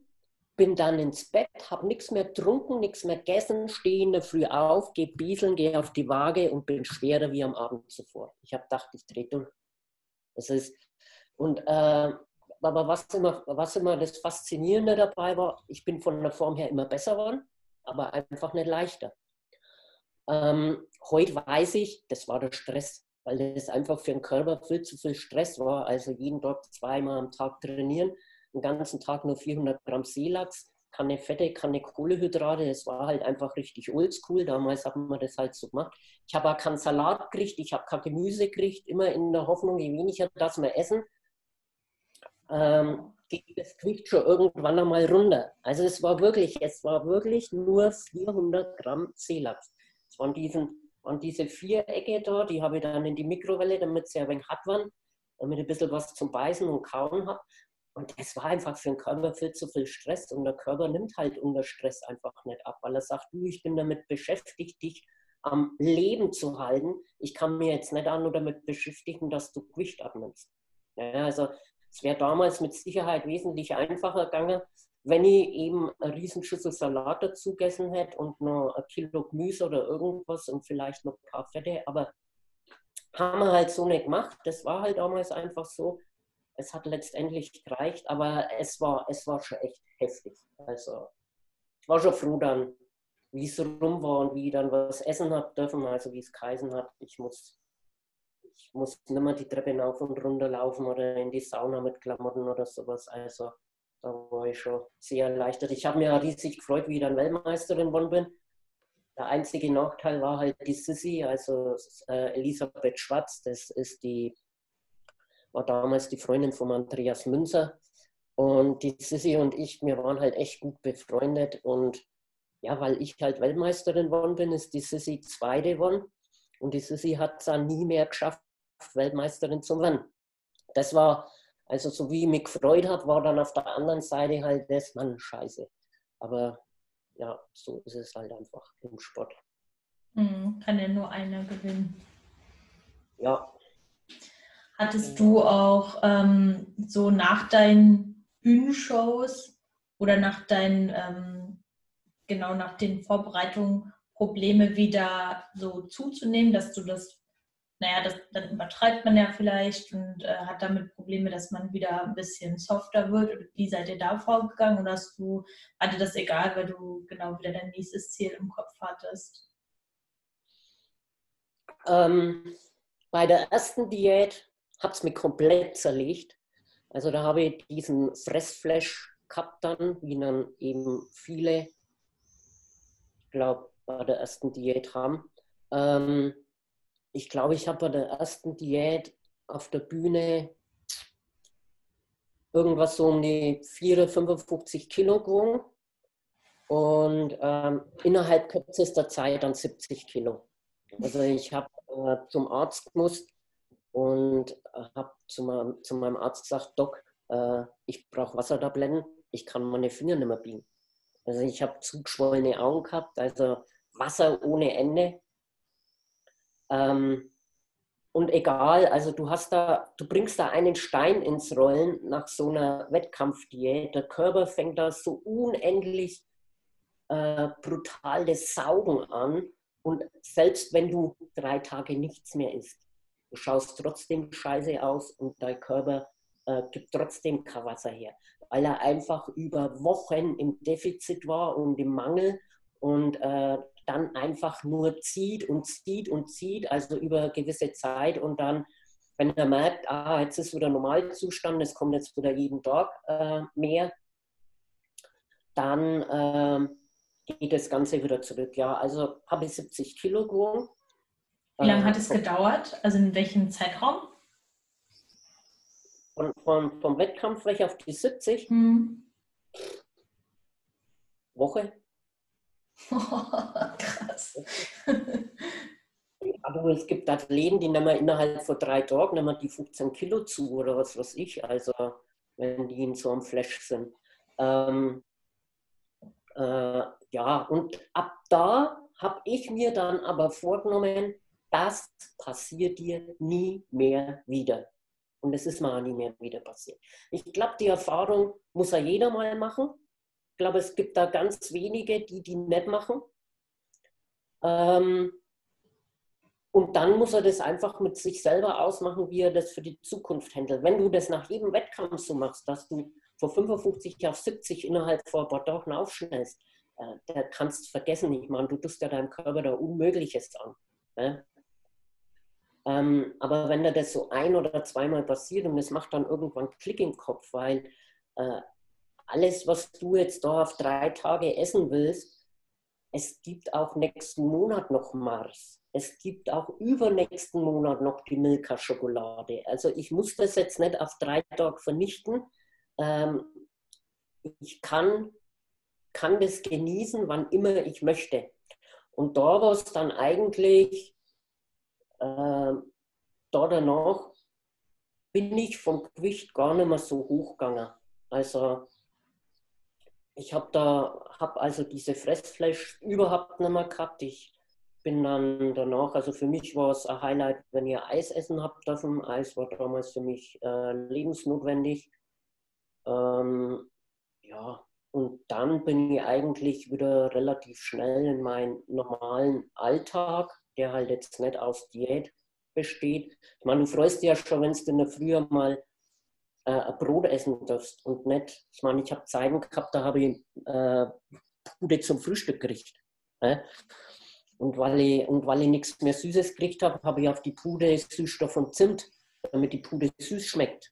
bin dann ins Bett, habe nichts mehr getrunken, nichts mehr gegessen, stehe in der Früh auf, gehe bieseln, gehe auf die Waage und bin schwerer wie am Abend zuvor. Ich habe gedacht, ich drehe durch. Das ist, und, äh, aber was immer, was immer das Faszinierende dabei war, ich bin von der Form her immer besser geworden, aber einfach nicht leichter. Ähm, heute weiß ich, das war der Stress weil das einfach für den Körper viel zu viel Stress war. Also jeden Tag zweimal am Tag trainieren, den ganzen Tag nur 400 Gramm Seelachs, keine Fette, keine Kohlehydrate. Das war halt einfach richtig oldschool. Damals hat man das halt so gemacht. Ich habe auch keinen Salat gekriegt, ich habe kein Gemüse gekriegt, immer in der Hoffnung, je weniger das wir essen, ähm, das Gewicht schon irgendwann einmal runter. Also es war wirklich, es war wirklich nur 400 Gramm Seelachs. Es waren diesen und diese Vierecke da, die habe ich dann in die Mikrowelle, damit sie ein wenig hart waren, damit ich ein bisschen was zum Beißen und Kauen habe. Und es war einfach für den Körper viel zu viel Stress. Und der Körper nimmt halt unter Stress einfach nicht ab, weil er sagt, du, ich bin damit beschäftigt, dich am Leben zu halten. Ich kann mir jetzt nicht auch nur damit beschäftigen, dass du Gewicht abnimmst. Ja, also es wäre damals mit Sicherheit wesentlich einfacher gegangen, wenn ich eben eine Riesenschüssel Salat dazu gegessen hätte und noch ein Kilo Gemüse oder irgendwas und vielleicht noch ein paar Fette, aber haben wir halt so nicht gemacht. Das war halt damals einfach so. Es hat letztendlich gereicht, aber es war, es war schon echt heftig. Also ich war schon froh dann, wie es rum war und wie ich dann was essen habe dürfen, also wie es geheißen hat. Ich muss, ich muss nicht mehr die Treppe rauf und runter laufen oder in die Sauna mit Klamotten oder sowas. Also da war ich schon sehr erleichtert. Ich habe mir riesig gefreut, wie ich dann Weltmeisterin geworden bin. Der einzige Nachteil war halt die Sissy, also äh, Elisabeth Schwarz, das ist die, war damals die Freundin von Andreas Münzer. Und die Sissy und ich, wir waren halt echt gut befreundet. Und ja, weil ich halt Weltmeisterin geworden bin, ist die Sissy zweite geworden. Und die Sissy hat es dann nie mehr geschafft, Weltmeisterin zu werden. Das war, also so wie ich mich gefreut habe, war dann auf der anderen Seite halt das, Mann, scheiße. Aber ja, so ist es halt einfach im Sport. Mhm, kann ja nur einer gewinnen. Ja. Hattest du auch ähm, so nach deinen Bühnenshows oder nach deinen, ähm, genau nach den Vorbereitungen Probleme wieder so zuzunehmen, dass du das naja, das, dann übertreibt man ja vielleicht und äh, hat damit Probleme, dass man wieder ein bisschen softer wird. Wie seid ihr da vorgegangen oder hast du, dir das egal, weil du genau wieder dein nächstes Ziel im Kopf hattest? Ähm, bei der ersten Diät hat es mich komplett zerlegt. Also da habe ich diesen Fressflash gehabt dann, wie dann eben viele, ich glaube, bei der ersten Diät haben. Ähm, ich glaube, ich habe bei der ersten Diät auf der Bühne irgendwas so um die 4, 55 Kilo gewogen und ähm, innerhalb kürzester Zeit dann 70 Kilo. Also ich habe äh, zum Arzt gemusst und habe zu, meinem, zu meinem Arzt gesagt, Doc, äh, ich brauche Wassertabletten, ich kann meine Finger nicht mehr biegen. Also ich habe zugeschwollene Augen gehabt, also Wasser ohne Ende. Ähm, und egal, also du hast da, du bringst da einen Stein ins Rollen nach so einer Wettkampfdiät. Der Körper fängt da so unendlich äh, brutal das Saugen an. Und selbst wenn du drei Tage nichts mehr isst, du schaust trotzdem scheiße aus und dein Körper äh, gibt trotzdem kein Wasser her, weil er einfach über Wochen im Defizit war und im Mangel und äh, dann einfach nur zieht und zieht und zieht, also über gewisse Zeit und dann, wenn er merkt, ah, jetzt ist wieder Normalzustand, es kommt jetzt wieder jeden Tag äh, mehr, dann äh, geht das Ganze wieder zurück. Ja, also habe ich 70 Kilo gewogen. Wie lange hat es äh, gedauert? Also in welchem Zeitraum? Von, von, vom Wettkampf weg auf die 70? Hm. Woche. Krass. Aber es gibt Athleten, die nehmen innerhalb von drei Tagen nehmen die 15 Kilo zu oder was weiß ich, also wenn die in so einem Flash sind. Ähm, äh, ja, und ab da habe ich mir dann aber vorgenommen, das passiert dir nie mehr wieder. Und es ist mal nie mehr wieder passiert. Ich glaube, die Erfahrung muss ja jeder mal machen glaube, es gibt da ganz wenige, die die nicht machen. Ähm, und dann muss er das einfach mit sich selber ausmachen, wie er das für die Zukunft handelt. Wenn du das nach jedem Wettkampf so machst, dass du von 55 auf 70 innerhalb von ein aufschnellst, äh, da kannst du vergessen. Ich meine, du tust ja deinem Körper da Unmögliches an. Ne? Ähm, aber wenn dir das so ein oder zweimal passiert und es macht dann irgendwann Klick im Kopf, weil äh, alles, was du jetzt da auf drei Tage essen willst, es gibt auch nächsten Monat noch Mars. Es gibt auch übernächsten Monat noch die Milka-Schokolade. Also ich muss das jetzt nicht auf drei Tage vernichten. Ähm, ich kann, kann das genießen, wann immer ich möchte. Und da war es dann eigentlich, äh, da danach bin ich vom Gewicht gar nicht mehr so hochgegangen. Also ich habe da, habe also diese Fressflash überhaupt nicht mehr gehabt. Ich bin dann danach, also für mich war es ein Highlight, wenn ihr Eis essen habt dürfen. Eis war damals für mich äh, lebensnotwendig. Ähm, ja, und dann bin ich eigentlich wieder relativ schnell in meinen normalen Alltag, der halt jetzt nicht aus Diät besteht. Ich meine, du freust dich ja schon, wenn du in der Früh mal äh, Brot essen darfst und nicht, ich meine, ich habe Zeiten gehabt, da habe ich äh, Pude zum Frühstück gekriegt. Äh? Und weil ich, und weil ich nichts mehr Süßes gekriegt habe, habe ich auf die Pude Süßstoff und Zimt, damit die Pude süß schmeckt.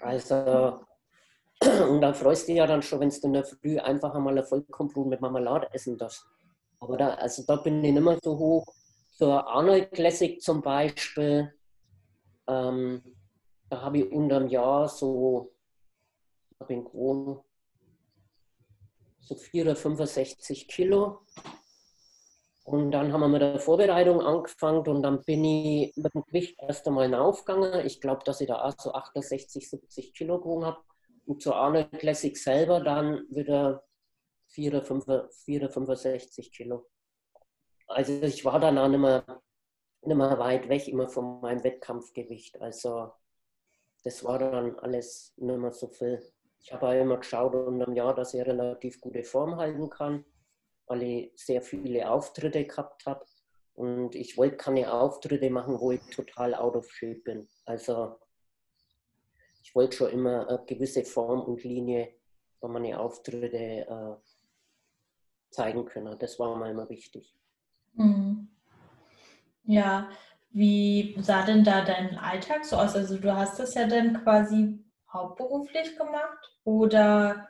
Also Und da freust du dich ja dann schon, wenn du in der Früh einfach einmal ein Vollkornbrot mit Marmelade essen darfst. Aber da, also da bin ich nicht mehr so hoch. Zur Arnold Classic zum Beispiel, ähm, da habe ich unterm Jahr so, habe ich gewohnt, so 465 Kilo. Und dann haben wir mit der Vorbereitung angefangen und dann bin ich mit dem Gewicht erst einmal aufgegangen. Ich glaube, dass ich da auch so 68, 70 Kilo gewogen habe. Und zur Arnold Classic selber dann wieder 465 Kilo. Also ich war dann auch nicht mehr, nicht mehr weit weg immer von meinem Wettkampfgewicht. Also das war dann alles nicht mehr so viel. Ich habe auch immer geschaut dem Jahr, dass ich relativ gute Form halten kann, weil ich sehr viele Auftritte gehabt habe. Und ich wollte keine Auftritte machen, wo ich total out of shape bin. Also ich wollte schon immer eine gewisse Form und Linie bei meinen Auftritte äh, zeigen können. Das war mir immer wichtig. Mhm. Ja, wie sah denn da dein Alltag so aus? Also du hast das ja dann quasi hauptberuflich gemacht oder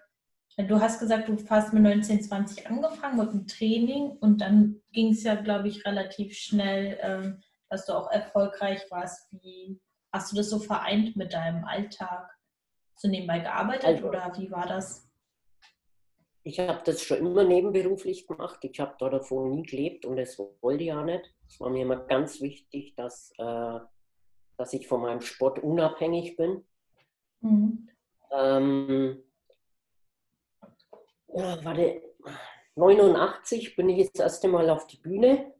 du hast gesagt, du hast mit 19, 20 angefangen mit dem Training und dann ging es ja, glaube ich, relativ schnell, ähm, dass du auch erfolgreich warst. Wie hast du das so vereint mit deinem Alltag? Hast du nebenbei gearbeitet also, oder wie war das? ich habe das schon immer nebenberuflich gemacht. Ich habe da davon nie gelebt und das wollte ich auch nicht. Es war mir immer ganz wichtig, dass, äh, dass ich von meinem Sport unabhängig bin. Mhm. Ähm, ja, warte, 89 bin ich jetzt das erste Mal auf die Bühne.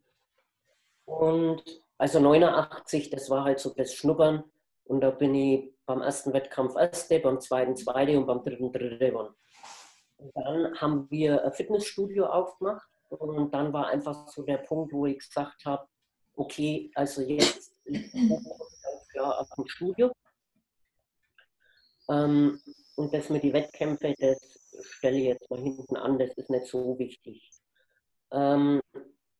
Und also 89, das war halt so das Schnuppern. Und da bin ich beim ersten Wettkampf erste, beim zweiten zweite und beim dritten dritte geworden. Dann haben wir ein Fitnessstudio aufgemacht und dann war einfach so der Punkt, wo ich gesagt habe, okay, also jetzt auf dem Studio. Ähm, und das mit den Wettkämpfen, das stelle ich jetzt mal hinten an, das ist nicht so wichtig. Ähm,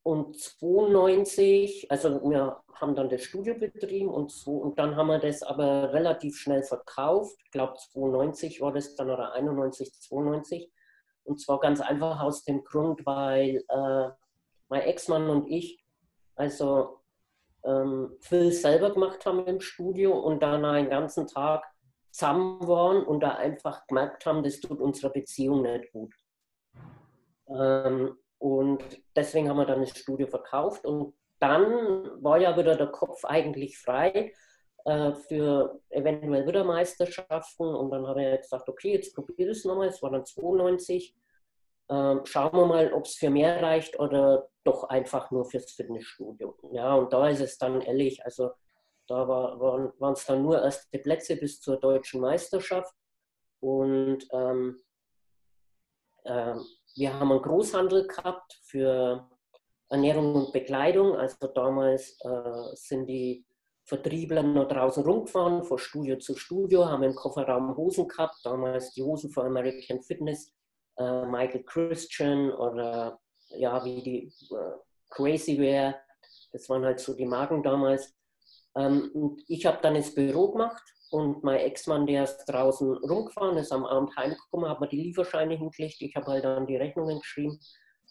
und 92, also wir haben dann das Studio betrieben und, so, und dann haben wir das aber relativ schnell verkauft. Ich glaube 92 war das dann oder 91, 92. Und zwar ganz einfach aus dem Grund, weil äh, mein Ex-Mann und ich also ähm, viel selber gemacht haben im Studio und dann einen ganzen Tag zusammen waren und da einfach gemerkt haben, das tut unserer Beziehung nicht gut. Ähm, und deswegen haben wir dann das Studio verkauft und dann war ja wieder der Kopf eigentlich frei äh, für eventuell wieder Meisterschaften und dann habe ich gesagt, okay, jetzt probiere ich es nochmal, es war dann 92. Ähm, schauen wir mal, ob es für mehr reicht oder doch einfach nur fürs Fitnessstudio. Ja, und da ist es dann ehrlich, also da war, waren es dann nur erste Plätze bis zur deutschen Meisterschaft und ähm, ähm, wir haben einen Großhandel gehabt für Ernährung und Bekleidung. Also damals äh, sind die Vertriebler noch draußen rumgefahren, von Studio zu Studio, haben im Kofferraum Hosen gehabt. Damals die Hosen von American Fitness, äh, Michael Christian oder ja, wie die äh, Crazy Wear. Das waren halt so die Marken damals. Ähm, und ich habe dann ins Büro gemacht und mein Ex-Mann, der ist draußen rumgefahren, ist am Abend heimgekommen, hat mir die Lieferscheine hingelegt. Ich habe halt dann die Rechnungen geschrieben.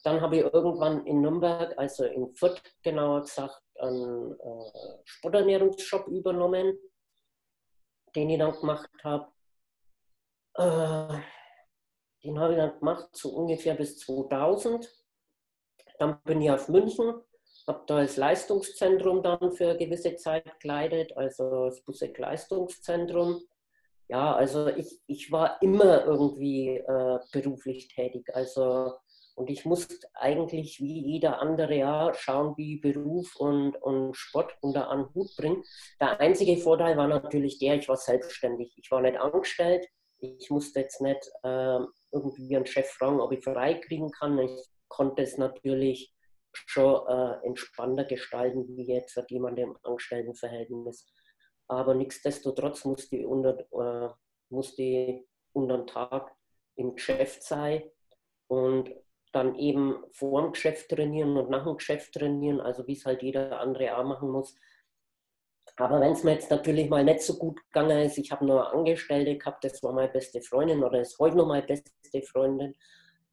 Dann habe ich irgendwann in Nürnberg, also in Fürth genauer gesagt, einen äh, Sporternährungsshop übernommen, den ich dann gemacht habe. Äh, den habe ich dann gemacht, so ungefähr bis 2000. Dann bin ich auf München habe da das Leistungszentrum dann für eine gewisse Zeit geleitet, also das Busek Leistungszentrum. Ja, also ich, ich war immer irgendwie äh, beruflich tätig. Also und ich musste eigentlich wie jeder andere ja schauen, wie Beruf und, und Sport unter einen Hut bringen. Der einzige Vorteil war natürlich der, ich war selbstständig. Ich war nicht angestellt. Ich musste jetzt nicht äh, irgendwie einen Chef fragen, ob ich frei kriegen kann. Ich konnte es natürlich schon äh, entspannter gestalten, wie jetzt jemand im Angestelltenverhältnis. Aber nichtsdestotrotz musste ich unter, äh, musste unter den Tag im Geschäft sein und dann eben vor dem Geschäft trainieren und nach dem Geschäft trainieren, also wie es halt jeder andere auch machen muss. Aber wenn es mir jetzt natürlich mal nicht so gut gegangen ist, ich habe nur Angestellte gehabt, das war meine beste Freundin oder ist heute noch meine beste Freundin,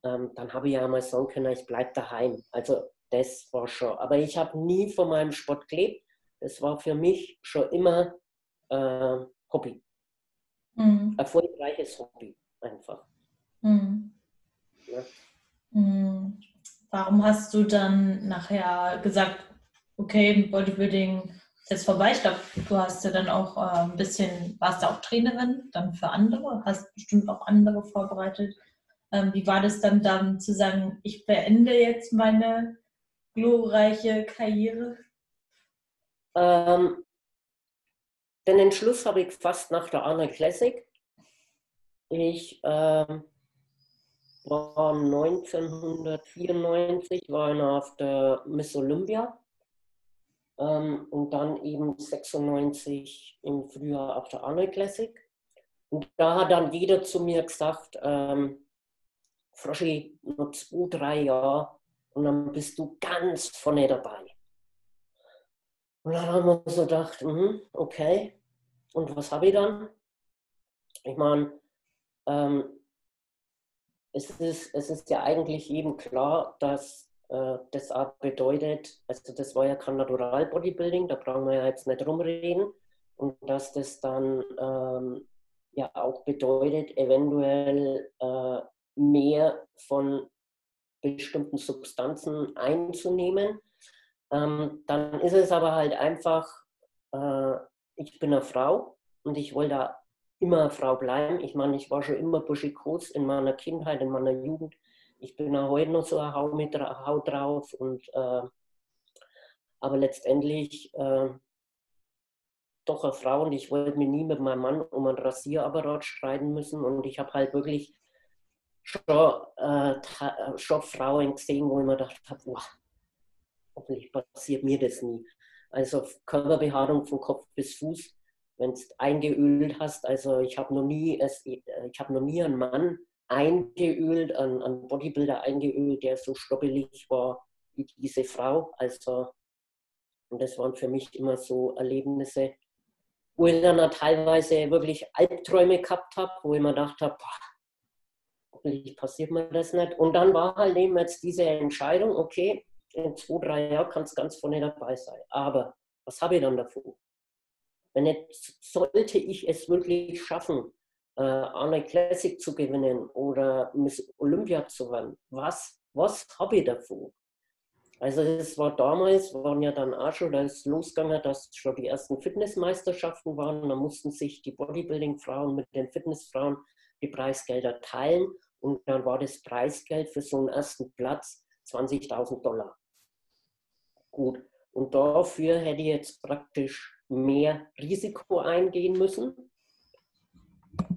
ähm, dann habe ich ja mal sagen können, ich bleibe daheim. Also das war schon. Aber ich habe nie von meinem Sport gelebt. Das war für mich schon immer äh, Hobby. Mhm. Erfolgreiches Hobby einfach. Mhm. Ja. Mhm. Warum hast du dann nachher gesagt, okay, Bodybuilding ist jetzt vorbei? Ich glaube, du hast ja dann auch äh, ein bisschen, warst du auch Trainerin dann für andere, hast bestimmt auch andere vorbereitet. Ähm, wie war das dann, dann zu sagen, ich beende jetzt meine glorreiche Karriere? Ähm, den Entschluss habe ich fast nach der Arnold Classic. Ich ähm, war 1994 war ich auf der Miss Olympia ähm, und dann eben 96 im Frühjahr auf der Arnold Classic. Und da hat dann jeder zu mir gesagt, ähm, Froschi, noch zwei, drei Jahre und dann bist du ganz vorne dabei. Und dann haben wir so gedacht, mh, okay, und was habe ich dann? Ich meine, ähm, es, ist, es ist ja eigentlich jedem klar, dass äh, das auch bedeutet, also das war ja kein Natural Bodybuilding, da brauchen wir ja jetzt nicht rumreden, und dass das dann ähm, ja auch bedeutet, eventuell äh, mehr von bestimmten Substanzen einzunehmen. Ähm, dann ist es aber halt einfach, äh, ich bin eine Frau und ich wollte da immer Frau bleiben. Ich meine, ich war schon immer buschikos in meiner Kindheit, in meiner Jugend. Ich bin auch heute noch so eine Haut, mit Haut drauf. Und, äh, aber letztendlich äh, doch eine Frau und ich wollte mich nie mit meinem Mann um einen Rasierapparat streiten müssen. Und ich habe halt wirklich schon, äh, schon Frauen gesehen, wo ich mir gedacht habe, wow, hoffentlich passiert mir das nie. Also Körperbehaarung von Kopf bis Fuß, wenn du eingeölt hast. Also ich habe noch nie, es, ich habe noch nie einen Mann eingeölt, einen, einen Bodybuilder eingeölt, der so stoppelig war wie diese Frau. Also und das waren für mich immer so Erlebnisse, wo ich dann teilweise wirklich Albträume gehabt habe, wo ich mir gedacht habe, hoffentlich passiert mir das nicht. Und dann war halt eben jetzt diese Entscheidung, okay, in zwei, drei Jahren kann es ganz vorne dabei sein. Aber was habe ich dann davon? Wenn jetzt sollte ich es wirklich schaffen, äh, Arnold Classic zu gewinnen oder Miss Olympia zu werden, was, was habe ich davon? Also es war damals, waren ja dann auch schon, da ist dass schon die ersten Fitnessmeisterschaften waren. Da mussten sich die Bodybuilding-Frauen mit den Fitnessfrauen die Preisgelder teilen. Und dann war das Preisgeld für so einen ersten Platz 20.000 Dollar. Gut. Und dafür hätte ich jetzt praktisch mehr Risiko eingehen müssen.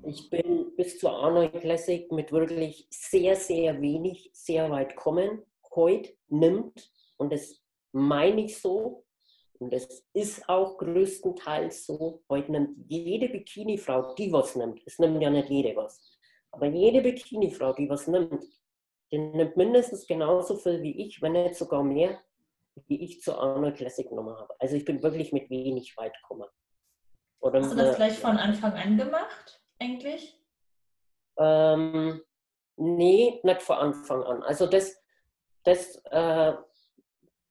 Ich bin bis zur Arnold Classic mit wirklich sehr, sehr wenig, sehr weit kommen. Heute nimmt, und das meine ich so, und das ist auch größtenteils so, heute nimmt jede Bikini-Frau, die was nimmt, es nimmt ja nicht jede was, aber jede Bikini-Frau, die was nimmt, die nimmt mindestens genauso viel wie ich, wenn nicht sogar mehr, wie ich zur Arnold Classic genommen habe. Also ich bin wirklich mit wenig weit gekommen. Oder Hast du das gleich von Anfang an gemacht, eigentlich? Ähm, nee, nicht von Anfang an. Also das, das, äh,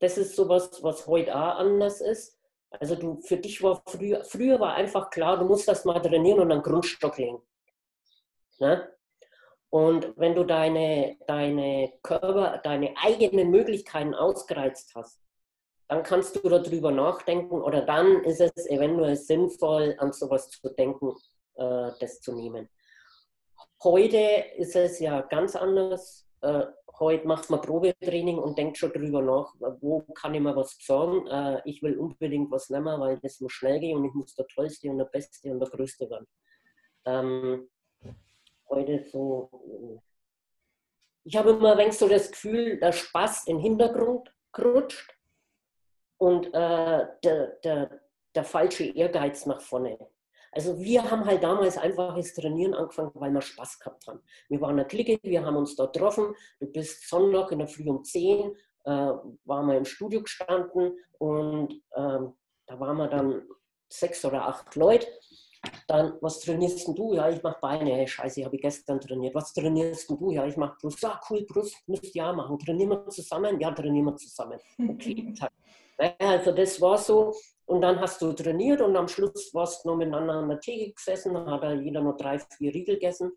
das ist sowas, was heute auch anders ist. Also du, für dich war früher, früher war einfach klar, du musst das mal trainieren und einen Grundstock legen. Ne? Und wenn du deine, deine Körper, deine eigenen Möglichkeiten ausgereizt hast, dann kannst du darüber nachdenken oder dann ist es eventuell sinnvoll, an sowas zu denken, äh, das zu nehmen. Heute ist es ja ganz anders. Äh, heute macht man Probetraining und denkt schon darüber nach, wo kann ich mal was sagen. Äh, ich will unbedingt was nehmen, weil das muss schnell gehen und ich muss der Tollste und der Beste und der Größte werden. Ähm, heute so. Ich habe immer ein so das Gefühl, der Spaß im Hintergrund gerutscht und äh, der, der, der falsche Ehrgeiz nach vorne. Also wir haben halt damals einfach das Trainieren angefangen, weil wir Spaß gehabt haben. Wir waren eine Clique, wir haben uns da getroffen. Du bist Sonntag in der Früh um 10, äh, waren wir im Studio gestanden und ähm, da waren wir dann sechs oder acht Leute. Dann, was trainierst du? Ja, ich mache Beine. Hey, scheiße, habe ich gestern trainiert. Was trainierst du? Ja, ich mache Brust. Ja, cool, Brust, müsst ihr auch machen. Trainieren wir zusammen? Ja, trainieren wir zusammen. Okay, also das war so. Und dann hast du trainiert und am Schluss warst du noch miteinander an der Theke gesessen, dann hat jeder nur drei, vier Riegel gegessen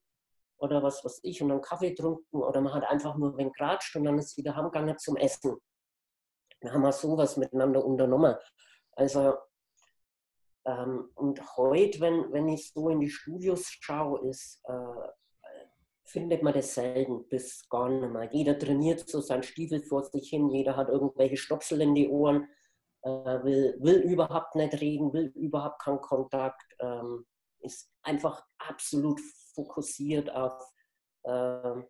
oder was weiß ich und dann Kaffee getrunken oder man hat einfach nur wenig geratscht und dann ist wieder heimgegangen zum Essen. Da haben wir sowas miteinander unternommen. Also ähm, und heute, wenn, wenn ich so in die Studios schaue, ist, äh, findet man das selten bis gar nicht mehr. Jeder trainiert so seinen Stiefel vor sich hin, jeder hat irgendwelche Stopsel in die Ohren, äh, will, will überhaupt nicht reden, will überhaupt keinen Kontakt, ähm, ist einfach absolut fokussiert auf äh,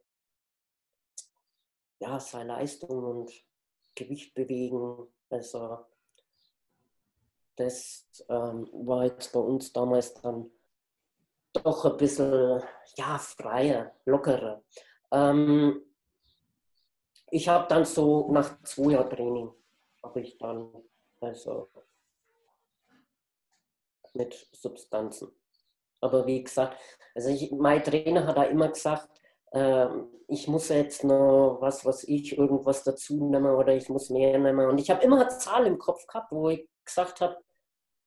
ja, seine Leistung und Gewicht bewegen. Also das ähm, war jetzt bei uns damals dann doch ein bisschen ja, freier, lockerer. Ähm, ich habe dann so nach zwei Jahren Training, habe ich dann also mit Substanzen. Aber wie gesagt, also ich, mein Trainer hat da immer gesagt, äh, ich muss jetzt noch was, was ich, irgendwas dazu nehmen oder ich muss mehr nehmen. Und ich habe immer eine Zahl im Kopf gehabt, wo ich gesagt habe,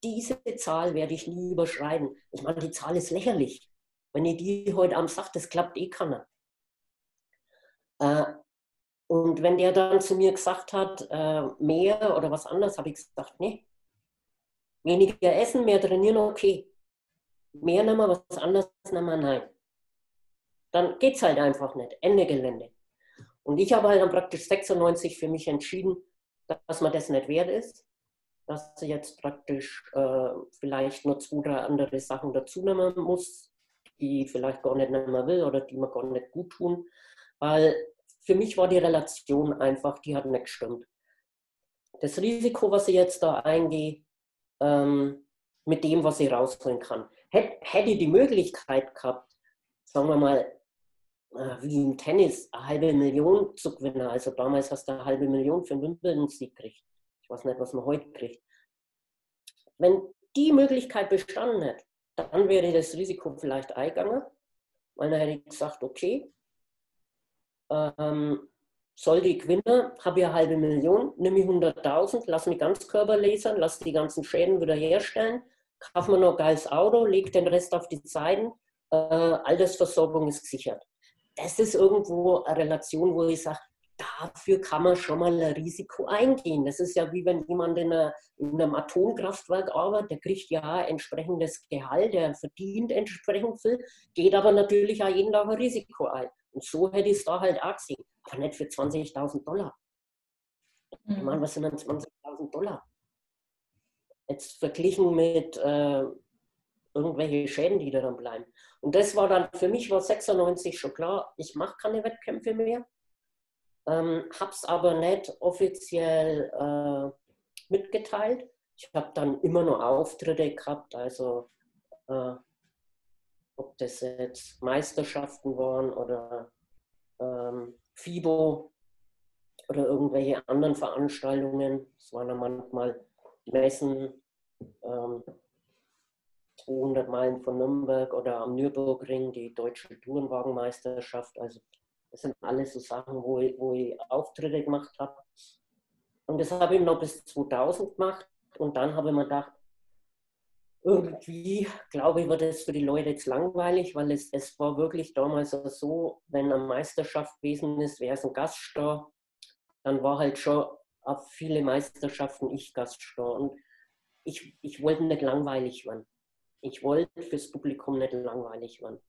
diese Zahl werde ich nie überschreiten. Ich meine, die Zahl ist lächerlich. Wenn ihr die heute Abend sagt, das klappt eh keiner. Äh, und wenn der dann zu mir gesagt hat, äh, mehr oder was anderes, habe ich gesagt, nee. Weniger essen, mehr trainieren, okay. Mehr nehmen wir, was anderes nehmen wir, nein. Dann geht es halt einfach nicht. Ende Gelände. Und ich habe halt dann praktisch 96 für mich entschieden, dass man das nicht wert ist dass sie jetzt praktisch äh, vielleicht nur zwei, drei andere Sachen dazu nehmen muss, die vielleicht gar nicht mehr will oder die mir gar nicht gut tun. Weil für mich war die Relation einfach, die hat nicht gestimmt. Das Risiko, was ich jetzt da eingehe, ähm, mit dem, was ich rausholen kann. Hätte ich die Möglichkeit gehabt, sagen wir mal, äh, wie im Tennis, eine halbe Million zu gewinnen. Also damals hast du eine halbe Million für einen Wimbledon-Sieg gekriegt weiß nicht, was man heute kriegt. Wenn die Möglichkeit bestanden hätte, dann wäre das Risiko vielleicht eingegangen, weil dann hätte ich gesagt, okay, ähm, soll die gewinnen, habe ich eine halbe Million, nehme ich 100.000, lass mich ganz Körper lasern, lass die ganzen Schäden wieder herstellen, kaufe mir noch ein geiles Auto, lege den Rest auf die Zeiten, äh, Altersversorgung ist gesichert. Das ist irgendwo eine Relation, wo ich sage, dafür kann man schon mal ein Risiko eingehen. Das ist ja wie wenn jemand in, einer, in einem Atomkraftwerk arbeitet, der kriegt ja entsprechendes Gehalt, der verdient entsprechend viel, geht aber natürlich auch jeden Tag ein Risiko ein. Und so hätte ich es da halt auch gesehen. Aber nicht für 20.000 Dollar. Mhm. Ich meine, was sind denn 20.000 Dollar? Jetzt verglichen mit äh, irgendwelche Schäden, die da dann bleiben. Und das war dann, für mich war 96 schon klar, ich mache keine Wettkämpfe mehr ähm, habe es aber nicht offiziell äh, mitgeteilt. Ich habe dann immer nur Auftritte gehabt, also äh, ob das jetzt Meisterschaften waren oder ähm, FIBO oder irgendwelche anderen Veranstaltungen. Es waren dann manchmal Messen, ähm, 200 Meilen von Nürnberg oder am Nürburgring die deutsche Tourenwagenmeisterschaft. Also das sind alles so Sachen, wo ich, wo ich Auftritte gemacht habe. Und das habe ich noch bis 2000 gemacht. Und dann habe ich mir gedacht, irgendwie, glaube ich, wird es für die Leute jetzt langweilig, weil es, es war wirklich damals so, wenn eine Meisterschaft gewesen ist, wäre es ein Gaststar, dann war halt schon auf viele Meisterschaften ich Gaststar. Und ich, ich wollte nicht langweilig werden. Ich wollte fürs Publikum nicht langweilig werden.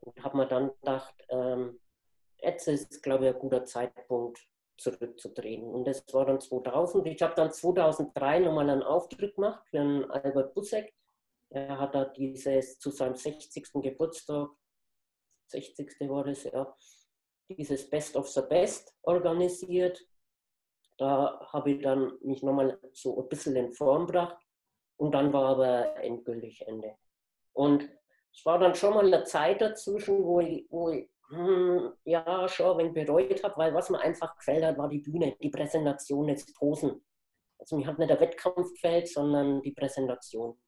Und habe mir dann gedacht, ähm, jetzt ist, glaube ich, ein guter Zeitpunkt zurückzudrehen. Und das war dann 2000. Ich habe dann 2003 nochmal einen Auftritt gemacht für einen Albert Busseck. Er hat da dieses zu seinem 60. Geburtstag, 60. war das ja, dieses Best of the Best organisiert. Da habe ich dann mich nochmal so ein bisschen in Form gebracht und dann war aber endgültig Ende. Und es war dann schon mal eine Zeit dazwischen, wo ich, wo ich hm, ja, schon wenn bereut habe, weil was mir einfach gefällt hat, war die Bühne, die Präsentation, jetzt Posen. Also mir hat nicht der Wettkampf gefällt, sondern die Präsentation.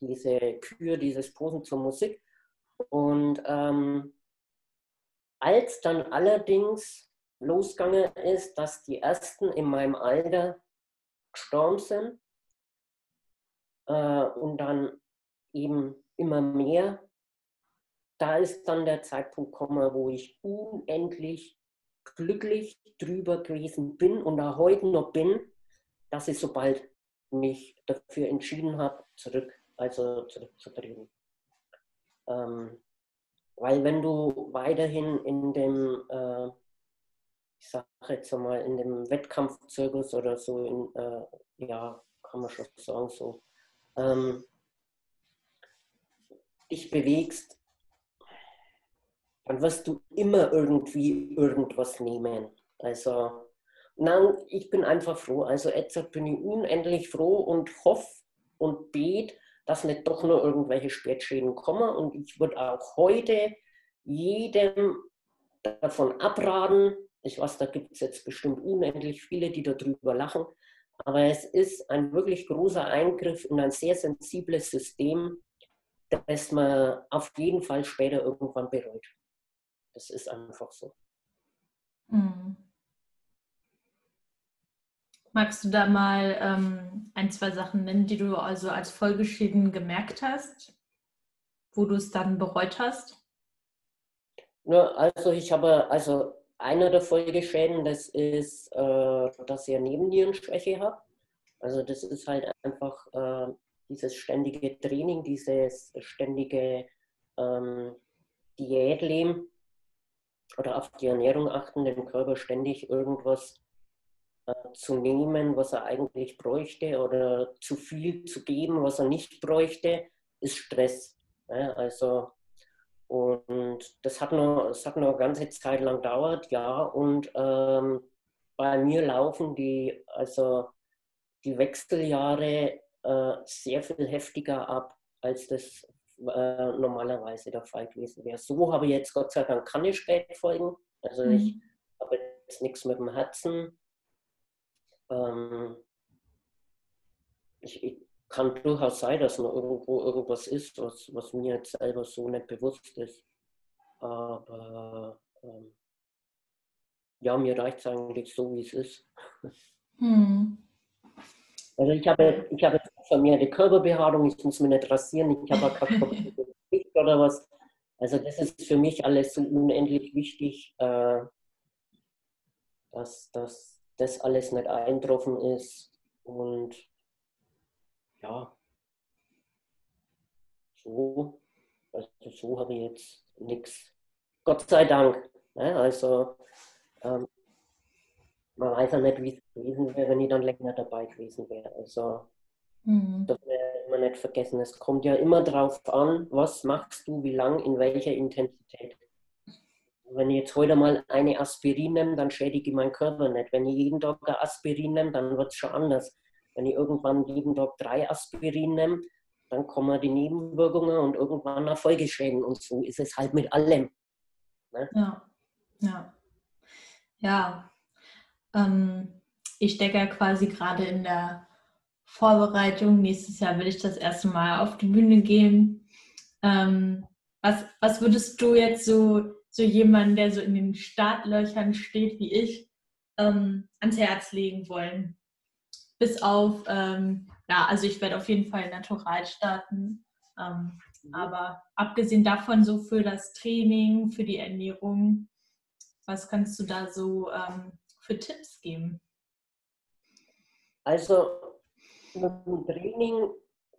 diese Kür, dieses Posen zur Musik. Und ähm, als dann allerdings losgegangen ist, dass die ersten in meinem Alter gestorben sind äh, und dann eben immer mehr, da ist dann der Zeitpunkt gekommen, wo ich unendlich glücklich drüber gewesen bin und auch heute noch bin, dass ich sobald mich dafür entschieden habe, zurück, also zurückzutreten. Ähm, weil wenn du weiterhin in dem, äh, ich sage jetzt mal, in dem Wettkampfzirkus oder so, in, äh, ja, kann man schon sagen, so, ähm, dich bewegst, dann wirst du immer irgendwie irgendwas nehmen. Also, nein, ich bin einfach froh. Also, jetzt bin ich unendlich froh und hoffe und bete, dass nicht doch nur irgendwelche Spätschäden kommen. Und ich würde auch heute jedem davon abraten. Ich weiß, da gibt es jetzt bestimmt unendlich viele, die darüber lachen. Aber es ist ein wirklich großer Eingriff in ein sehr sensibles System, das man auf jeden Fall später irgendwann bereut. Das ist einfach so. Mhm. Magst du da mal ähm, ein, zwei Sachen nennen, die du also als Folgeschäden gemerkt hast, wo du es dann bereut hast? Ja, also ich habe, also einer der Folgeschäden, das ist, äh, dass ich eine Nebennierenschwäche habe. Also das ist halt einfach äh, dieses ständige Training, dieses ständige ähm, Diätleben oder auf die Ernährung achten, dem Körper ständig irgendwas äh, zu nehmen, was er eigentlich bräuchte oder zu viel zu geben, was er nicht bräuchte, ist Stress. Ja, also und das hat noch, das hat noch eine ganze Zeit lang gedauert, ja. Und ähm, bei mir laufen die, also die Wechseljahre äh, sehr viel heftiger ab, als das äh, normalerweise der Fall gewesen wäre. So habe ich jetzt Gott sei Dank keine Spätfolgen. Also mhm. ich habe jetzt nichts mit dem Herzen. Ähm, ich, ich, kann durchaus sein, dass noch irgendwo irgendwas ist, was, was mir jetzt selber so nicht bewusst ist. Aber ähm, ja, mir reicht es eigentlich so, wie es ist. Hm. Also ich habe, ich habe eine Körperbehaarung, ich muss mich nicht rasieren, ich habe kein Gesicht oder was. Also das ist für mich alles so unendlich wichtig, äh, dass, dass das alles nicht eintroffen ist. Und ja, so, also so habe ich jetzt nichts. Gott sei Dank. Ne? Also ähm, man weiß ja nicht, wie es gewesen wäre, wenn ich dann länger dabei gewesen wäre. Also mhm. das immer nicht vergessen. Es kommt ja immer darauf an, was machst du, wie lang, in welcher Intensität. Wenn ich jetzt heute mal eine Aspirin nehme, dann schädige ich meinen Körper nicht. Wenn ich jeden Tag ein Aspirin nehme, dann wird es schon anders. Wenn ich irgendwann jeden Tag drei Aspirin nehme, dann kommen die Nebenwirkungen und irgendwann auch Folgeschäden. Und so ist es halt mit allem. Ne? Ja, ja. Ja, ähm, ich stecke ja quasi gerade in der Vorbereitung. Nächstes Jahr will ich das erste Mal auf die Bühne gehen. Ähm, was, was würdest du jetzt so, so jemanden, der so in den Startlöchern steht wie ich, ähm, ans Herz legen wollen? bis auf, ähm, ja, also ich werde auf jeden Fall natural starten. Ähm, aber abgesehen davon, so für das Training, für die Ernährung, was kannst du da so ähm, für Tipps geben? Also mit Training,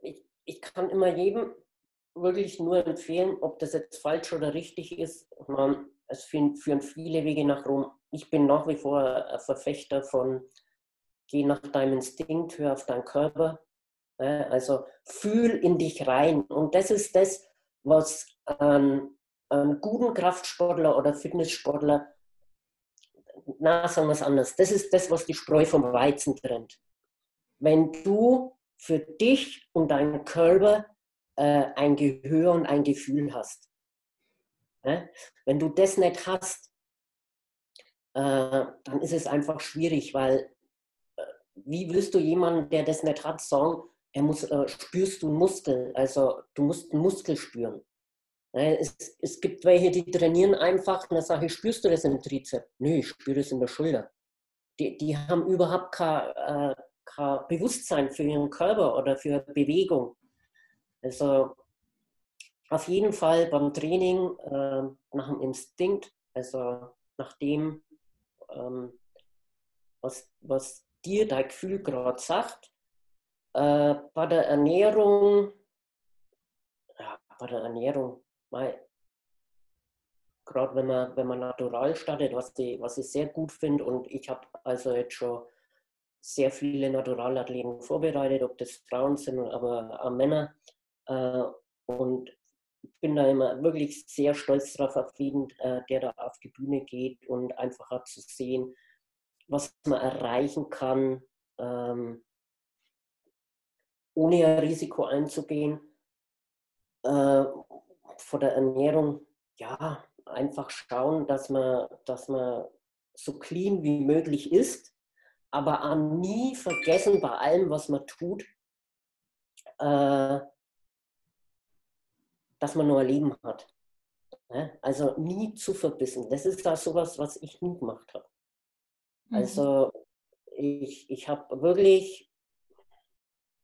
ich, ich kann immer jedem wirklich nur empfehlen, ob das jetzt falsch oder richtig ist. Man, es führen viele Wege nach Rom. Ich bin nach wie vor ein Verfechter von geh nach deinem Instinkt, hör auf deinen Körper. Also fühl in dich rein. Und das ist das, was einen, einen guten Kraftsportler oder Fitnesssportler, na, sagen wir es anders, das ist das, was die Spreu vom Weizen trennt. Wenn du für dich und deinen Körper äh, ein Gehör und ein Gefühl hast. Ja? Wenn du das nicht hast, äh, dann ist es einfach schwierig, weil wie willst du jemanden, der das nicht hat, sagen, er muss, äh, spürst du Muskel, also du musst einen Muskel spüren. Es, es, gibt welche, die trainieren einfach und dann sage ich, spürst du das im Trizep? Nö, ich spüre das in der Schulter. Die, die haben überhaupt kein, äh, Bewusstsein für ihren Körper oder für Bewegung. Also auf jeden Fall beim Training äh, nach dem Instinkt, also nach dem, ähm, was, was dir dein Gefühl gerade sagt. Äh, bei der Ernährung, ja, bei der Ernährung, gerade wenn man, wenn man natural startet, was ich, was ich sehr gut finde und ich habe also jetzt schon sehr viele Naturalathleten vorbereitet, ob das Frauen sind, aber auch Männer. Äh, und bin da immer wirklich sehr stolz darauf, auf jeden, äh, der da auf die Bühne geht und einfach zu sehen, was man erreichen kann, ähm, ohne ein Risiko einzugehen. Äh, von der Ernährung, ja, einfach schauen, dass man, dass man so clean wie möglich ist, aber auch nie vergessen bei allem, was man tut, äh, dass man nur ein Leben hat. Also nie zu verbissen. Das ist da sowas, was ich nie gemacht habe. Mhm. Also ich, ich habe wirklich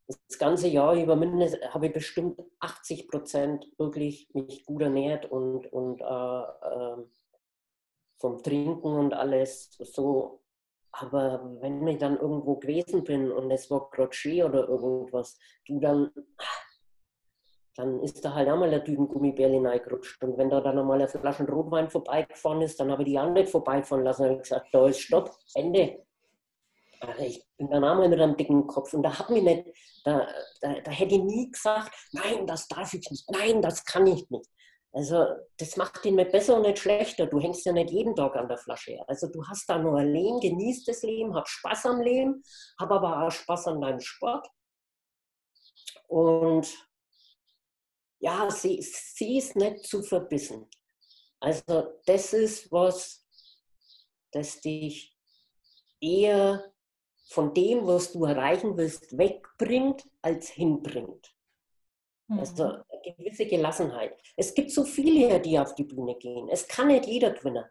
das ganze Jahr über mindestens habe ich bestimmt 80 Prozent wirklich mich gut ernährt und, und äh, äh, vom Trinken und alles so. Aber wenn ich dann irgendwo gewesen bin und es war Crochet oder irgendwas, du dann, dann ist da halt auch mal der Düben Gummibärli reingerutscht. Und wenn da dann einmal eine Flasche Rotwein vorbeigefahren ist, dann habe ich die auch nicht vorbeifahren lassen. und gesagt, da ist Stopp, Ende. Also ich bin dann auch mal mit einem dicken Kopf und da hat mich nicht, da, da, da hätte ich nie gesagt, nein, das darf ich nicht, nein, das kann ich nicht. Also das macht ihn nicht besser und nicht schlechter. Du hängst ja nicht jeden Tag an der Flasche. Also du hast da nur ein Leben, genießt das Leben, hab Spaß am Leben, hab aber auch Spaß an deinem Sport. Und ja, sie, sie ist nicht zu verbissen. Also das ist was, das dich eher von dem, was du erreichen willst, wegbringt, als hinbringt. Mhm. Also gewisse Gelassenheit. Es gibt so viele, die auf die Bühne gehen. Es kann nicht jeder gewinnen.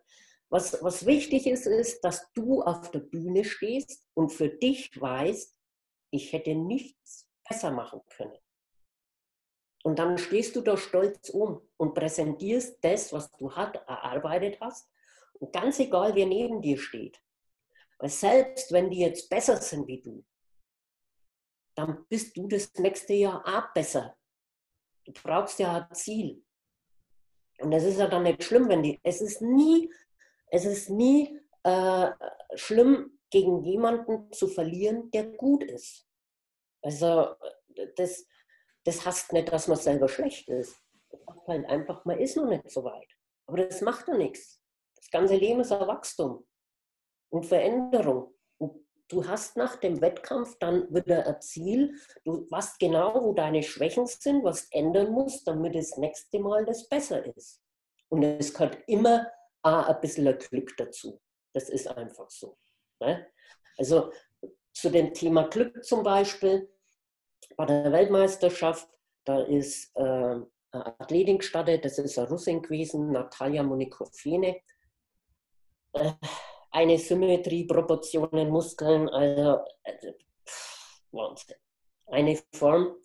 Was, was wichtig ist, ist, dass du auf der Bühne stehst und für dich weißt, ich hätte nichts besser machen können. Und dann stehst du da stolz um und präsentierst das, was du hat, erarbeitet hast. Und ganz egal, wer neben dir steht. Weil selbst wenn die jetzt besser sind wie du, dann bist du das nächste Jahr auch besser. Du brauchst ja ein Ziel. Und es ist ja dann nicht schlimm, wenn die, es ist nie, es ist nie äh, schlimm, gegen jemanden zu verlieren, der gut ist. Also das, das heißt nicht, dass man selber schlecht ist. Das heißt halt einfach, man ist noch nicht so weit. Aber das macht ja nichts. Das ganze Leben ist ein Wachstum und Veränderung. Du hast nach dem Wettkampf dann wieder ein Ziel. Du weißt genau, wo deine Schwächen sind, was ändern musst, damit das nächste Mal das besser ist. Und es gehört immer auch ein bisschen Glück dazu. Das ist einfach so. Ne? Also zu dem Thema Glück zum Beispiel, bei der Weltmeisterschaft, da ist äh, eine Athletin gestartet, das ist eine Russin gewesen, Natalia Monikofene. Äh, eine Symmetrie, Proportionen, Muskeln, also, also Wahnsinn. Eine Form.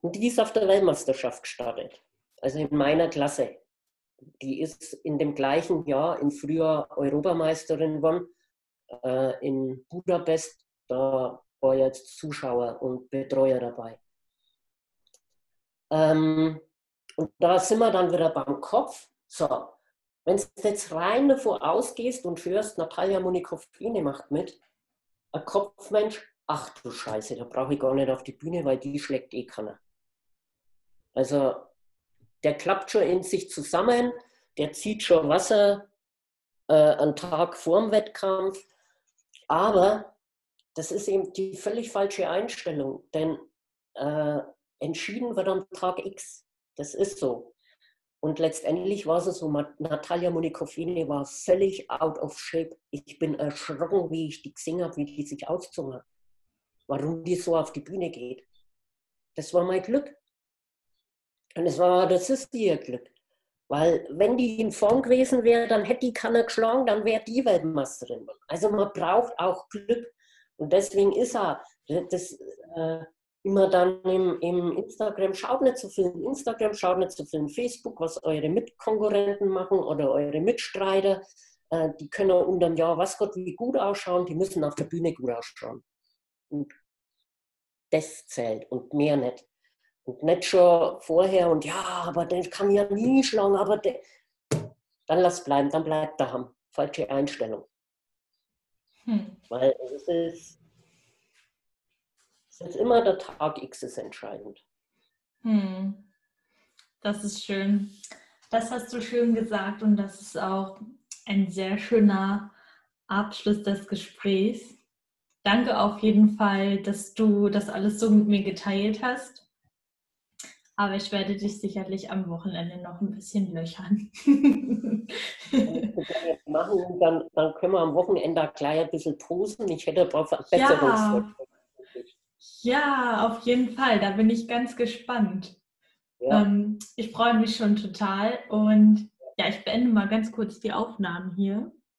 Und die ist auf der Weltmeisterschaft gestartet. Also in meiner Klasse. Die ist in dem gleichen Jahr im Frühjahr Europameisterin geworden. Äh, in Budapest. Da war jetzt Zuschauer und Betreuer dabei. Ähm, und da sind wir dann wieder beim Kopf. So, wenn du jetzt rein davon ausgehst und hörst, Natalia Monikofine macht mit, ein Kopfmensch, ach du Scheiße, da brauche ich gar nicht auf die Bühne, weil die schlägt eh keiner. Also der klappt schon in sich zusammen, der zieht schon Wasser äh, einen Tag vorm Wettkampf, aber das ist eben die völlig falsche Einstellung, denn äh, entschieden wird am Tag X. Das ist so. Und letztendlich war es so, Natalia Monikofini war völlig out of shape. Ich bin erschrocken, wie ich die gesehen habe, wie die sich ausgezogen hat. Warum die so auf die Bühne geht. das war mein Glück. Und es war, das ist ihr Glück. Weil wenn die in Form gewesen wäre, dann hätte die keiner geschlagen, dann wäre die Weltmeisterin. Also man braucht auch Glück. Und deswegen ist er das äh, immer dann im, im, Instagram, schaut nicht zu viel Instagram, schaut nicht zu viel Facebook, was eure Mitkonkurrenten machen oder eure Mitstreiter. Äh, die können unter dem Jahr, was Gott, wie gut ausschauen, die müssen auf der Bühne gut ausschauen. Und das zählt und mehr nicht. Und nicht schon vorher und ja, aber den kann ja nie schlagen, aber der, dann lass bleiben, dann bleibt daheim. Falsche Einstellung. Hm. Weil es ist, es ist immer der Tag X ist entscheidend. Hm. Das ist schön. Das hast du schön gesagt und das ist auch ein sehr schöner Abschluss des Gesprächs. Danke auf jeden Fall, dass du das alles so mit mir geteilt hast. Aber ich werde dich sicherlich am Wochenende noch ein bisschen löchern. machen, dann, dann können wir am Wochenende gleich ein bisschen posen. Ich hätte ein Verbesserungsvorschläge. Ja. Ja, auf jeden Fall. Da bin ich ganz gespannt. Ja. Ähm, ich freue mich schon total. Und ja, ich beende mal ganz kurz die Aufnahmen hier.